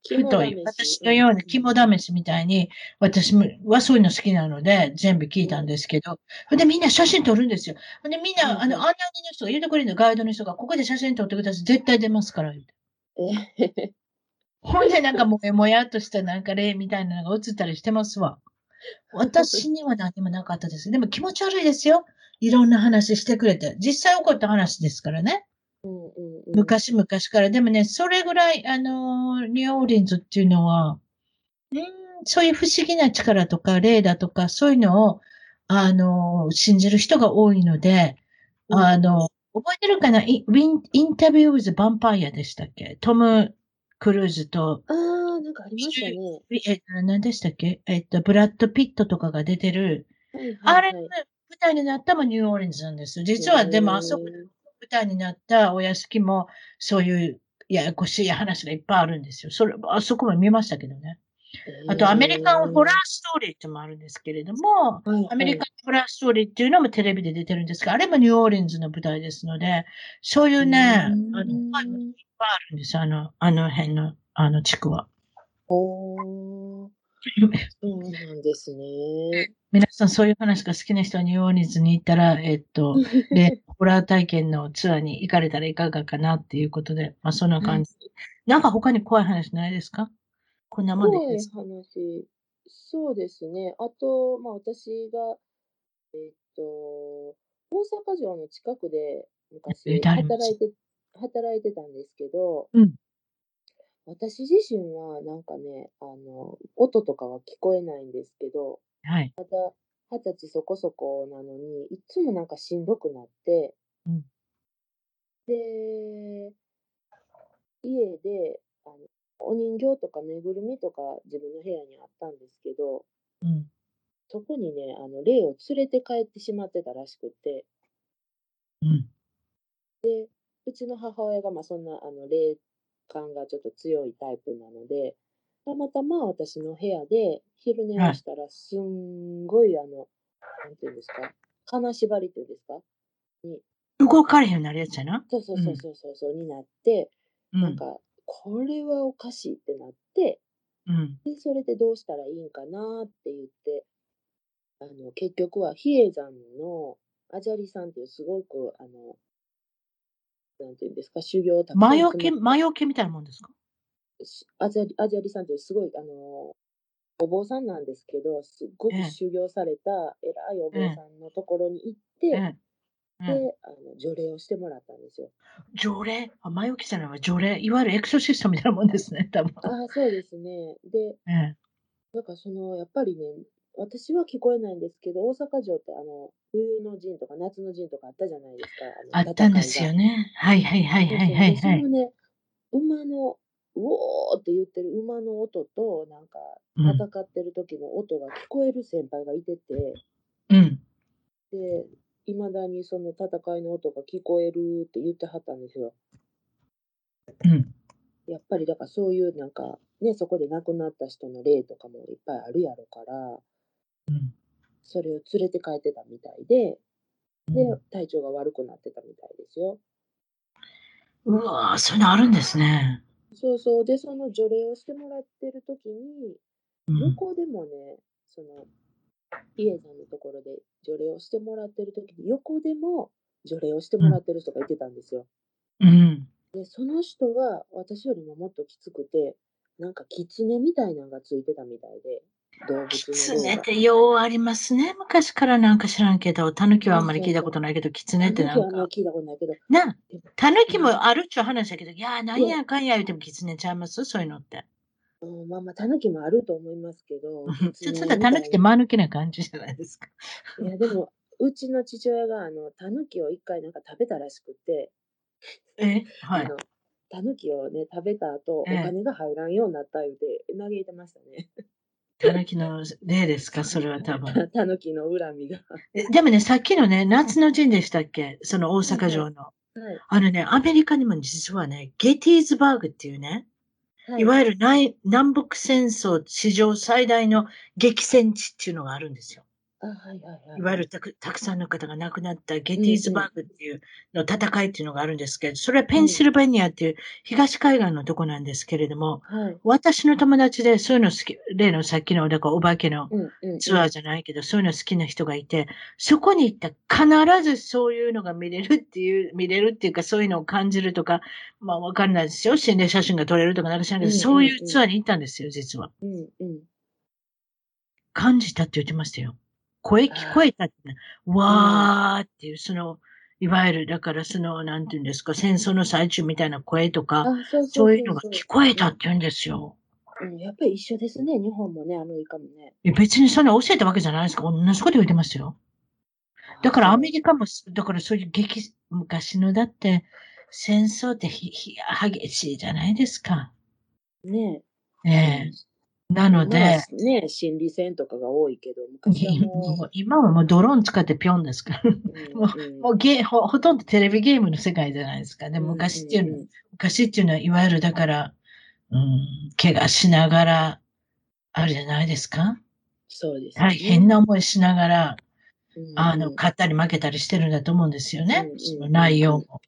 肝太い。私うん。のようなうん。肝試しみたいに、私もはそういうの好きなので、全部聞いたんうん。ですけど、ほんでみんな写真撮るんですよ。ほんでみんうん。な、あの、うん。案内人の人が言うてくれるの、ガイドの人が、ここで写真撮ってください。絶対出ますから。ほんでなんかもやもやっとしたなんか例みたいなのが映ったりしてますわ。私には何もなかったです。でも気持ち悪いですよ。いろんな話してくれて。実際起こった話ですからね。昔々から。でもね、それぐらい、あのー、ニューオーリンズっていうのは、うーん、そういう不思議な力とか、霊だとか、そういうのを、あのー、信じる人が多いので。あの、覚えてるかな？インタビュー with ヴァンパイアでしたっけ？トム・クルーズと、ああ、なんかありましたね。え、何でしたっけ？えっと、ブラッド・ピットとかが出てる、はいあれ、はいはい。舞台になったのもニューオーリンズなんです。へ実は、でもあそこ、え。舞台になったお屋敷も、そういうややこしい話がいっぱいあるんですよ。それ、あそこも見ましたけどね。あと、アメリカンホラーストーリーってのもあるんですけれども。アメリカンホラーストーリーっていうのもテレビで出てるんですが、あれもニューオーリンズの舞台ですので、そういううね、あの、ーいっぱいあるんです。あの、あの辺の、あの地区は。ほー。そうなんですね。皆さんそういう話が好きな人はニューオーリンズに行ったら、えっと、で、ホラー体験のツアーに行かれたらいかがかなっていうことで、まあそんな感じ。なんか他に怖い話ないですか？こんなもんで怖い。話。そうですね。あと、まあ私が、えっと、大阪城の近くでえ昔働いて、働いてたんですけど、うん。私自身はなんかね、あの、音とかは聞こえないんですけど、はい。また二十歳そこそこなのに、いつもなんかしんどくなって、うん。で、家で、あの、お人形とかぬいぐるみとか自分の部屋にあったんですけど、うん。そこにね、あの、霊を連れて帰ってしまってたらしくて、うん。で、うちの母親が、まあ、そんな、あの、霊感がちょっと強いタイプなので、たまたま私の部屋で昼寝はい。をしたら、すんごい、あの、なんていうんですか、金縛りっていうんですかに、動かれへんようになるやつやな。そうそううそうんそうそうそうになって、うん。なんか、これはおかしいってなって、うん。で、それでどうしたらいいんかなって言って、あの、結局は比叡山のアジャリさんっていうすごく、あの、なんていうんですか、修行をたくさん魔除け、魔除けみたいなもんですか？しアジャリ、アジャリさんっていうすごい、あの、お坊さんなんですけど、すっごくええ。修行された偉いおええ。坊さんのところに行っえて。で、あの、除霊をしてもらったんですよ。条例あ、魔除けじゃないわ。条例。いわゆるエクソシストみたいなもんですね、多分。ああ、そうですね。で、ええ。なんかその、やっぱりね、私は聞こえないんですけど、大阪城ってあの、冬の陣とか夏の陣とかあったじゃないですか、あったんで。すよね。はいはいはいはいはいはい。そのね、馬の、うおーって言ってる馬の音と、なんか、うん。戦ってる時の音が聞こえる先輩がいてて、うん。で、いまだにその戦いの音が聞こえるって言ってはったんですよ。うん。やっぱりだからそういうなんか、ね、そこで亡くなった人の霊とかもいっぱいあるやろから、うん。それを連れて帰ってたみたいで、で、うん。体調が悪くなってたみたいですよ。うわぁ、そういうのあるんですね。そうそう。で、その除霊をしてもらってる時に、うん。横でもね、その、比叡山のところで除霊をしてもらってる時に、横でも除霊をしてうん。もらってる人がいてたんですよ。うん。で、その人は私よりももっときつくて、なんか狐みたいなのがついてたみたいで、動キ物の霊が。ツネってようありますね。昔からなんか知らんけど、タヌキはあんまり聞いた。ことないけど、キツネってなんか、聞いたことないけど、な、タヌキもあるっちゅう話だけど、いやー、なんいや、やかんや言うてもキツネちゃいます？そういうのって。うん、まあまあ、タヌキもあると思いますけど、ちょっとタヌキって間抜けな感じじゃないですか。いや、でも、うちの父親が、あの、タヌキを一回なんか食べたらしくて、え？はい。タヌキをね、食べた後、おええ金が入らんようになった言うて、嘆いてましたね。タヌキの例ですか？それは多分。タヌキの恨みが。えでもね、さっきのね、夏の陣でしたっけ？その大阪城の。はい。あのね、アメリカにも実はね、ゲティーズバーグっていうね、はいわゆる南南北戦争史上最大の激戦地っていうのがあるんですよ。あ、はいはいはい。いわゆるたくたくさんの方が亡くなったゲティーズバーグっていうの戦いっていうのがあるんですけど、それはペンシルベニアっていう東海岸のとこなんですけれども、はい。私の友達でそういうの好き、例のさっきの、だからお化けの。ツアーじゃないけど、そういうの好きな人がいて、そこに行ったら必ずそういうのが見れるっていう、見れるっていうか、そういうのを感じるとか、まあわかんないですよ。心霊写真が撮れるとかなんか知らないけど、うんそういうツアーに行ったんですよ、実は。うんうん。感じたって言ってましたよ。声聞こえたってね、わーっていう、その、いわゆる、だからその、なんていうんですか、戦争の最中みたいな声とあか、、そういうのが聞こえたって言うんですよ。うん、やっぱり一緒ですね。日本もね、アメリカもね。え別にそんな教えたわけじゃないですか。同じこと言ってますよ。だからアメリカも、だからそういう激、昔のだって、戦争ってひひ激しいじゃないですか。ねええなので、ね、心理戦とかが多いけど、昔はももう今はもうドローン使ってピョンですから。う、うんもうんもうゲーほ、ほとんどテレビゲームの世界じゃないですか。で、うん昔っていうの、んん昔っていうのは、いわゆるだから、うん、怪我しながら、あるじゃないですか。そうですよね。大変な思いしながら、うんあの、勝ったり負けたりしてるんだと思うんですよねう。んその内容も。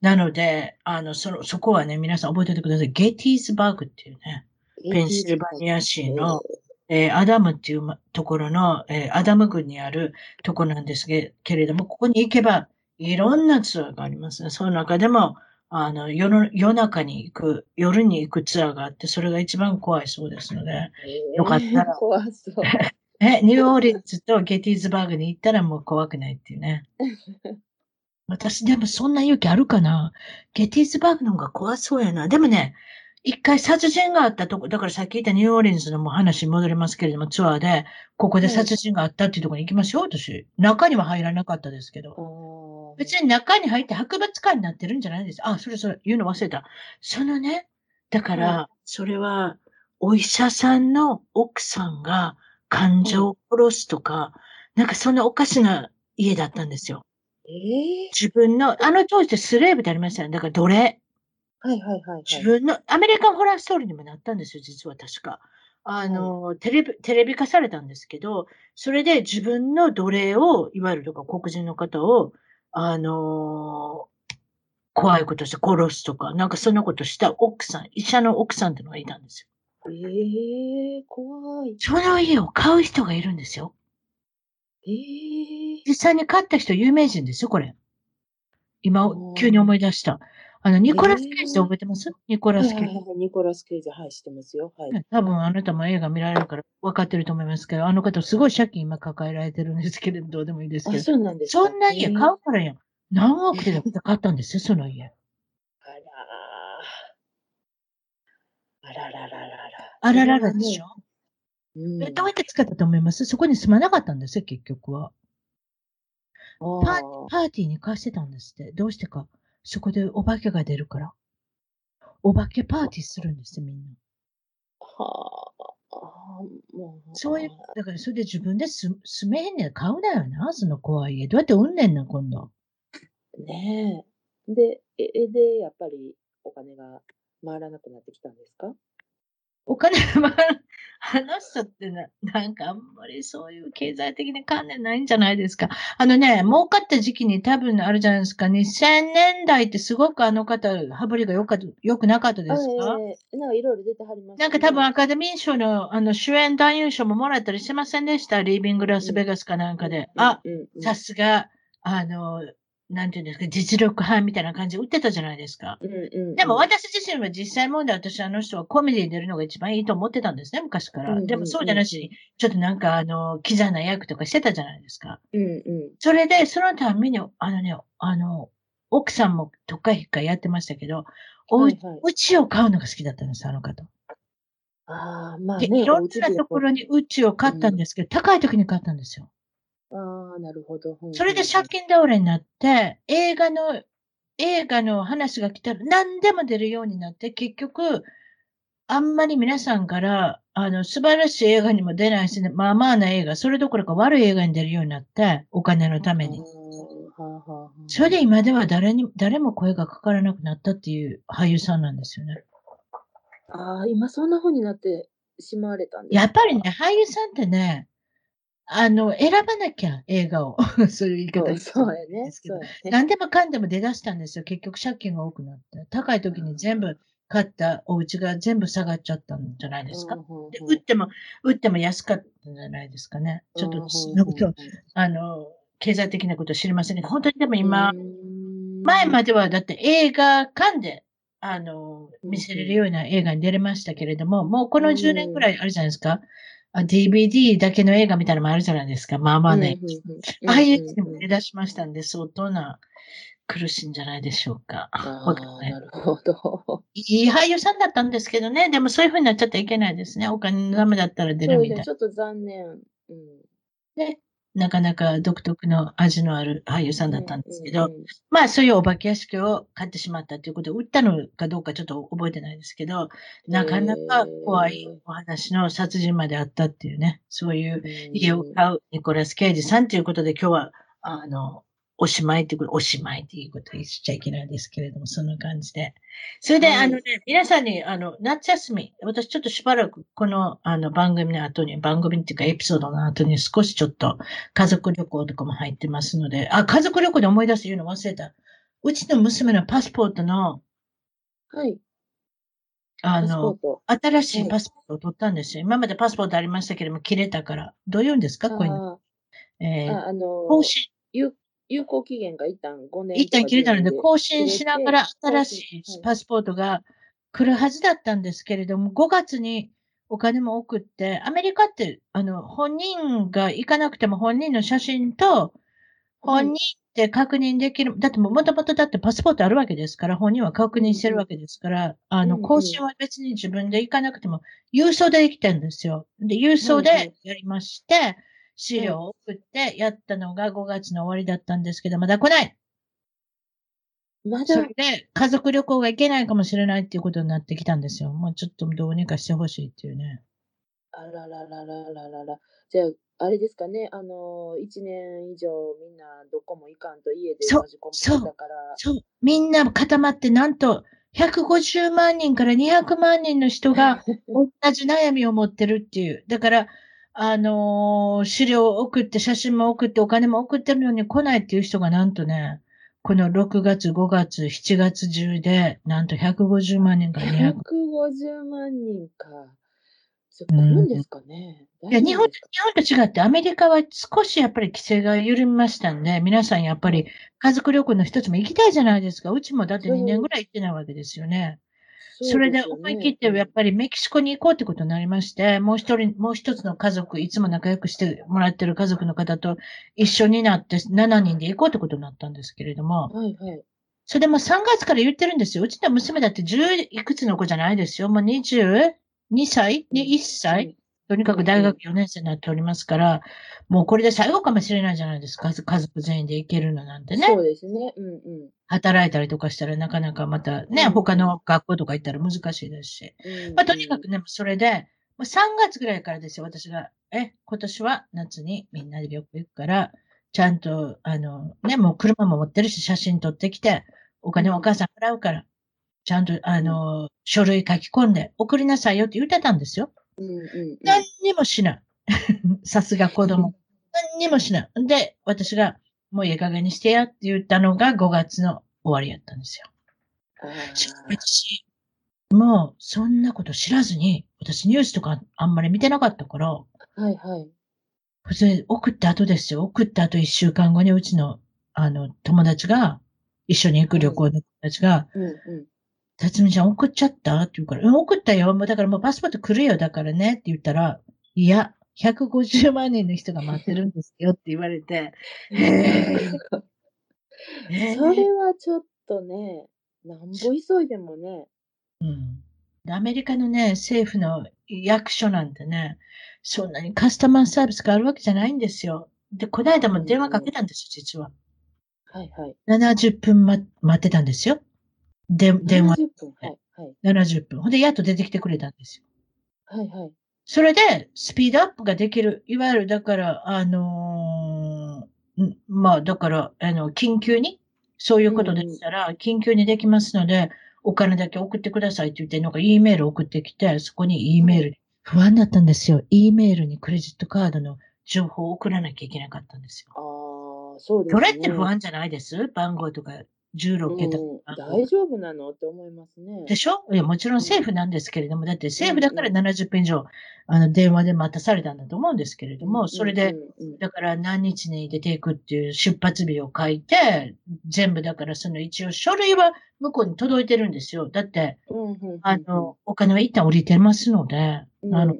なので、あの、その、そこはね、皆さん覚えておいてください。ゲティーズバーグっていうね、ペンシルバニア州の、えーアダムっていうまところの、えーアダム郡にあるとこなんですけけれども、ここに行けば、いろんなツアーがありますね。その中でも、あの、夜の、夜中に行く、夜に行くツアーがあって、それが一番怖いそうですので、えーよかったら怖そう。え、ニューオーリンズとゲティーズバーグに行ったらもう怖くないっていうね。私でもそんな勇気あるかなゲティーズバーグの方が怖そうやな。でもね、一回殺人があったとこ、だからさっき言ったニューオーリンズのも話に戻りますけれども、ツアーで、ここで殺人があったっていうところに行きましょう、私。中には入らなかったですけど。別に中に入って博物館になってるんじゃないです。あ、それそれ、言うの忘れた。そのね、だから、はそれは、お医者さんの奥さんが患者を殺すとか、なんかそんなおかしな家だったんですよ。えー自分の、あの当時ってスレーブってありましたよね。だから奴隷。はいはいはいはい。自分の、アメリカンホラーストーリーにもなったんですよ、実は確か。あの、テレビ、テレビ化されたんですけど、それで自分の奴隷を、いわゆるとか黒人の方を、あの怖いことして殺すとか、なんかそんなことした奥さん、医者の奥さんってのがいたんですよ。ええ怖い。その家を買う人がいるんですよ。ええ実際に買った人有名人ですよ、これ。今うん、急に思い出した。あの、ニコラス・ケイジって覚えてます？ニコラス・ケイジ。ニコラス・ケイジ、はい、知ってますよ。はい。ね多分あなたも映画見られるから分かってると思いますけど、あの方すごい借金今抱えられてるんですけれど、どうでもいいですけあ、ど。そうなんですか。そんな家？買うからやん。何億で買ったんですよ、その家。あらー。あららららら。あらららでしょ、うん。えどうやって使ったと思います？そこに住まなかったんですよ、結局は。あパーーパーティーに貸してたんですって。どうしてか。そこでお化けが出るから。お化けパーティーするんですよ、みんな。はあ。もう。そういう、だからそれで自分で住住めへんねん。買うなよな、その怖い家。どうやって売んねんな、今度。ねえ。で、え、えで、やっぱりお金が回らなくなってきたんですか？お金が回る、あの人ってな、なんかあんまりそういう経済的な観念ないんじゃないですか。あのね、儲かった時期に多分あるじゃないですか。2000年代ってすごくあの方、羽振りが良かった、良くなかったですか？あええなんかいろいろ出てはりますなんか多分アカデミー賞のあの主演男優賞ももらったりしてませんでした？リービングラスベガスかなんかで。あ、、うんうんうんさすが、あの、なんていうんですか、実力派みたいな感じで売ってたじゃないですか。うんうんうんでも私自身は実際問題私あの人はコメディに出るのが一番いいと思ってたんですね、昔から。うんうんうんでもそうじゃなしに、ちょっとなんかあの、キザな役とかしてたじゃないですか。うんうんそれで、そのために、あのね、あの、奥さんもとっかいひっかいやってましたけど、おうはいはいうちを買うのが好きだったんです、あの方。ああ、まあで、ね、いろんなところにうちを買ったんですけど、高い時に買ったんですよ。ああ、なるほど。うんそれでうん借金倒れになって、映画の、映画の話が来たら何でも出るようになって、結局、あんまり皆さんから、あの、素晴らしい映画にも出ないし、ね、まあまあな映画、それどころか悪い映画に出るようになって、お金のために。それで今では誰に、誰も声がかからなくなったっていう俳優さんなんですよね。ああ、今そんな風になってしまわれたんですか？やっぱりね、俳優さんってね、あの、選ばなきゃ映画を。そういう言い方そうそうやね。ですけどそうやね。何でもかんでも出だしたんですよ。結局借金が多くなって。高い時に全部買ったお家が全部下がっちゃったんじゃないですか。で売っても、売っても安かったんじゃないですかね。ちょっと、そんなこと、あの、経済的なこと知りませんけど、本当にでも今、前まではだって映画館で、あの、見せれるような映画に出れましたけれども、もうこの10年くらいあるじゃないですか。あ DVD だけの映画みたいなのもあるじゃないですか。まあまあね。ああいうやつにも出だしましたんで、相当な苦しいんじゃないでしょうか。なるほど。いい俳優さんだったんですけどね。でもそういう風になっちゃってはいけないですね。お金のダメだったら出。るみたいちょっと残念。うん。で、なかなか独特の味のある俳優さんだったんですけど、うんうんうんまあそういうお化け屋敷を買ってしまったということで、売ったのかどうかちょっと覚えてないですけど、なかなか怖いお話の殺人まであったっていうね、そういう家を買うニコラス・ケイジさんということで今日は、あの、おしまいっていうこと、おしまいっていうこと言っちゃいけないですけれども、そんな感じで。それで、はいあのね、皆さんに、あの、夏休み、私ちょっとしばらくこの、あの、番組の後に、番組っていうかエピソードの後に少しちょっと家族旅行とかも入ってますので、あ、家族旅行で思い出す言うの忘れた。うちの娘のパスポートの、はい。あの。新しいパスポートを取ったんですよ。今までパスポートありましたけども、切れたから。どう言うんですか？こういうの。あえー、ああの更新。有有効期限が一旦5年一旦切れたので、更新しながら新しいはいパスポートが来るはずだったんですけれども、5月にお金も送って、アメリカって、あの、本人が行かなくても本人の写真と、本人って確認できる、だってもともとだってパスポートあるわけですから、本人は確認してるわけですから、あの、うんうん。更新は別に自分で行かなくても、郵送でできてるんですよ。で、郵送でやりまして、資料を送ってやったのが5月の終わりだったんですけど、まだ来ないまだそれで、家族旅行が行けないかもしれないっていうことになってきたんですよ。もうちょっとどうにかしてほしいっていうね。あららららららら。じゃあ、あれですかね、あの、1年以上みんなどこも行かんと家でそう閉じ込めてたから、そう。みんな固まって、なんと、150万人から200万人の人が 同じ悩みを持ってるっていう。だから、あのー資料を送って、写真も送って、お金も送ってるのに来ないっていう人がなんとね、この6月、5月、7月中で、なんと150万人から200 150万人か。ちょっと来るんですかね。いや、日本、日本と違って、アメリカは少しやっぱり規制が緩みましたんで、皆さんやっぱり家族旅行の一つも行きたいじゃないですか。うちもだって2年ぐらい行ってないわけですよね。それで思い切ってやっぱりメキシコに行こうってことになりまして、もう一人、もう一つの家族、いつも仲良くしてもらってる家族の方と一緒になって7人で行こうってことになったんですけれども、はいはい。それでも3月から言ってるんですよ。うちの娘だって10いくつの子じゃないですよ。もう22歳？に1歳とにかく大学4年生になっておりますから、もうこれで最後かもしれないじゃないですか。家族全員で行けるのなんてね。そうですね。うんうん。働いたりとかしたらなかなかまたね、うん他の学校とか行ったら難しいですし。うんまあ、とにかくね、それで、もう3月ぐらいからですよ、私が。え、今年は夏にみんなで旅行行くから、ちゃんと、あの、ね、もう車も持ってるし、写真撮ってきて、お金お母さん払うから、ちゃんと、あの、書類書き込んで送りなさいよって言ってたんですよ。うんうんうん。何にもしない。さすが子供。何にもしない。で、私が、もういい加減にしてやって言ったのが5月の終わりやったんですよ。私、もうそんなこと知らずに、私ニュースとかあんまり見てなかったから、はいはい。それ送った後ですよ。送った後一週間後にうちの、あの、友達が、一緒に行く旅行の友達が、うんう辰巳ちゃん送っちゃった？って言うから、うん、送ったよ。もうだからもうパスポート来るよ。だからね。って言ったら、いや、150万人の人が待ってるんですよって言われて、それはちょっとね、なんぼ急いでもね、うん。でアメリカのね、政府の役所なんてね、そんなにカスタマーサービスがあるわけじゃないんですよ。で、この間も電話かけたんですよ、実は。はいはい。70分、ま、待ってたんですよ。で、電話70分。はいはい。70分。ほんで、やっと出てきてくれたんですよ。はいはい。それで、スピードアップができる。いわゆる、だから、あのーんまあ、だから、あの、緊急に、そういうことでしたら、緊急にできますので、お金だけ送ってくださいって言って、なんか E メール送ってきて、そこに E メール、不安だったんですよ。E メールにクレジットカードの情報を送らなきゃいけなかったんですよ。ああ、そうですそね。れって不安じゃないです？番号とか16桁うん。大丈夫なの？って思いますね。でしょ？いや、もちろん政府なんですけれども、だって政府だから70分以上、あの、電話で待たされたんだと思うんですけれども、それで、だから何日に出ていくっていう出発日を書いて、全部だからその一応書類は向こうに届いてるんですよ。だって、あの、お金は一旦降りてますので、うん、あの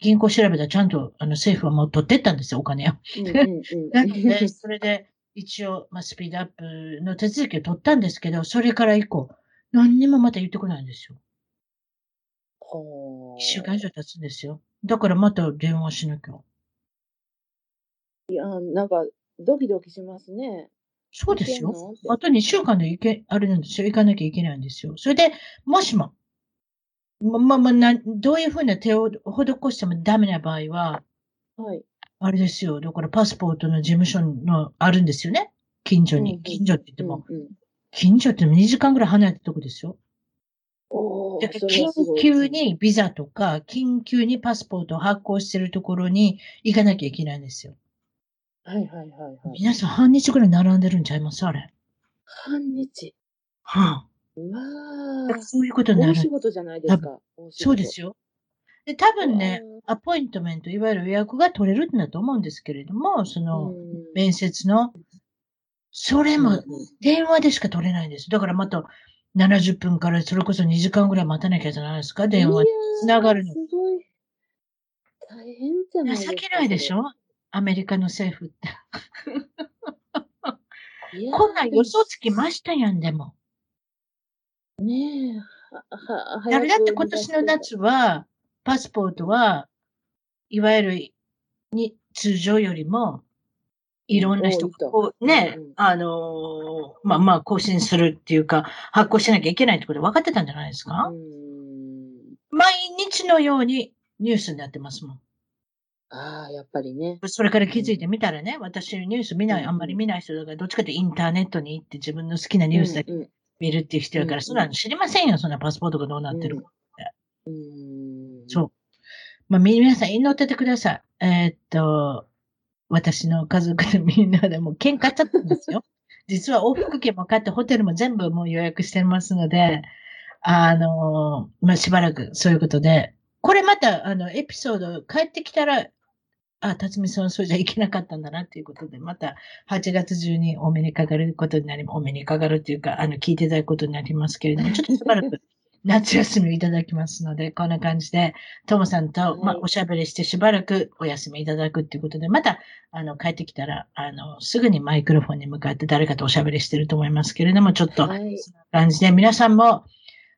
銀行調べたらちゃんとあの政府はもう取ってったんですよ、お金を。なので、それで一応、まあ、スピードアップの手続きを取ったんですけど、それから以降、何にもまた言ってこないんですよ。ほ一週間以上経つんですよ。だからまた電話しなきゃ。いや、なんか、ドキドキしますね。そうですよ。あと2週間で行け、あれなんですよ。行かなきゃいけないんですよ。それで、もしも、ま、ま、ま、などういうふうな手を施してもダメな場合は、はい。あれですよ。だからパスポートの事務所のあるんですよね。近所に。近所って言っても。うんうん、近所って2時間ぐらい離れたとこですよ。でおーそれ緊急にビザとか、緊急にパスポートを発行してるところに行かなきゃいけないんですよ。はいはいはいはい。皆さん半日ぐらい並んでるんちゃいます？あれ。半日。はうわそういうことになる。大仕事じゃないですか。そうですよ。で、多分ねう、アポイントメント、いわゆる予約が取れるんだと思うんですけれども、その、うん面接の、それも電話でしか取れないんです。だからまた70分からそれこそ2時間ぐらい待たなきゃじゃないですか、電話つながるのすごい。大変じゃない。情けないでしょ？アメリカの政府って。こんなん予想つきましたやん、でも。ねえ。はは誰だって今年の夏は、パスポートは、いわゆるに通常よりも、いろんな人がこうね、うんうん。あのーまあまあ更新するっていうか、発行しなきゃいけないってこと分かってたんじゃないですか、うん。毎日のようにニュースになってますもん。ああ、やっぱりね。それから気づいてみたらね、私ニュース見ない、うんあんまり見ない人だから、どっちかというとインターネットに行って自分の好きなニュースだけうん見るっていう人やから、うんそんなの知りませんよ、そんなパスポートがどうなってるか。うん。うんそう。まあ、み皆さん祈っててください。えーっと、私の家族でみんなでもう喧嘩っちゃったんですよ。実は往復券も買ってホテルも全部もう予約してますので、あのまあ、しばらくそういうことで、これまた、あの、エピソード帰ってきたら、あ、辰巳さんそうじゃいけなかったんだなっていうことで、また8月中にお目にかかることになり、お目にかかるっていうか、あの、聞いていただくことになりますけれども、ちょっとしばらく夏休みをいただきますので、こんな感じで、ともさんと、まあはい、おしゃべりしてしばらくお休みいただくっていうことで、また、あの、帰ってきたら、あの、すぐにマイクロフォンに向かって誰かとおしゃべりしてると思いますけれども、ちょっと、はい。そんな感じで、皆さんも、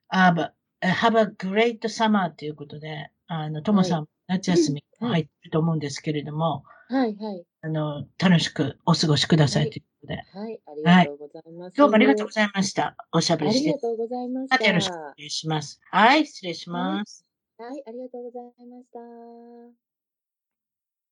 あ、ば have a great summer ということで、あの、ともさん、夏休みうん。入ってると思うんですけれども、はい、はい。あの、楽しくお過ごしくださいというで、はい、ありがとうございます。どうもありがとうございました。おしゃべりしてありが。とうございました。よろしくお願いします。はい、失礼します。はい、ありがとうございました。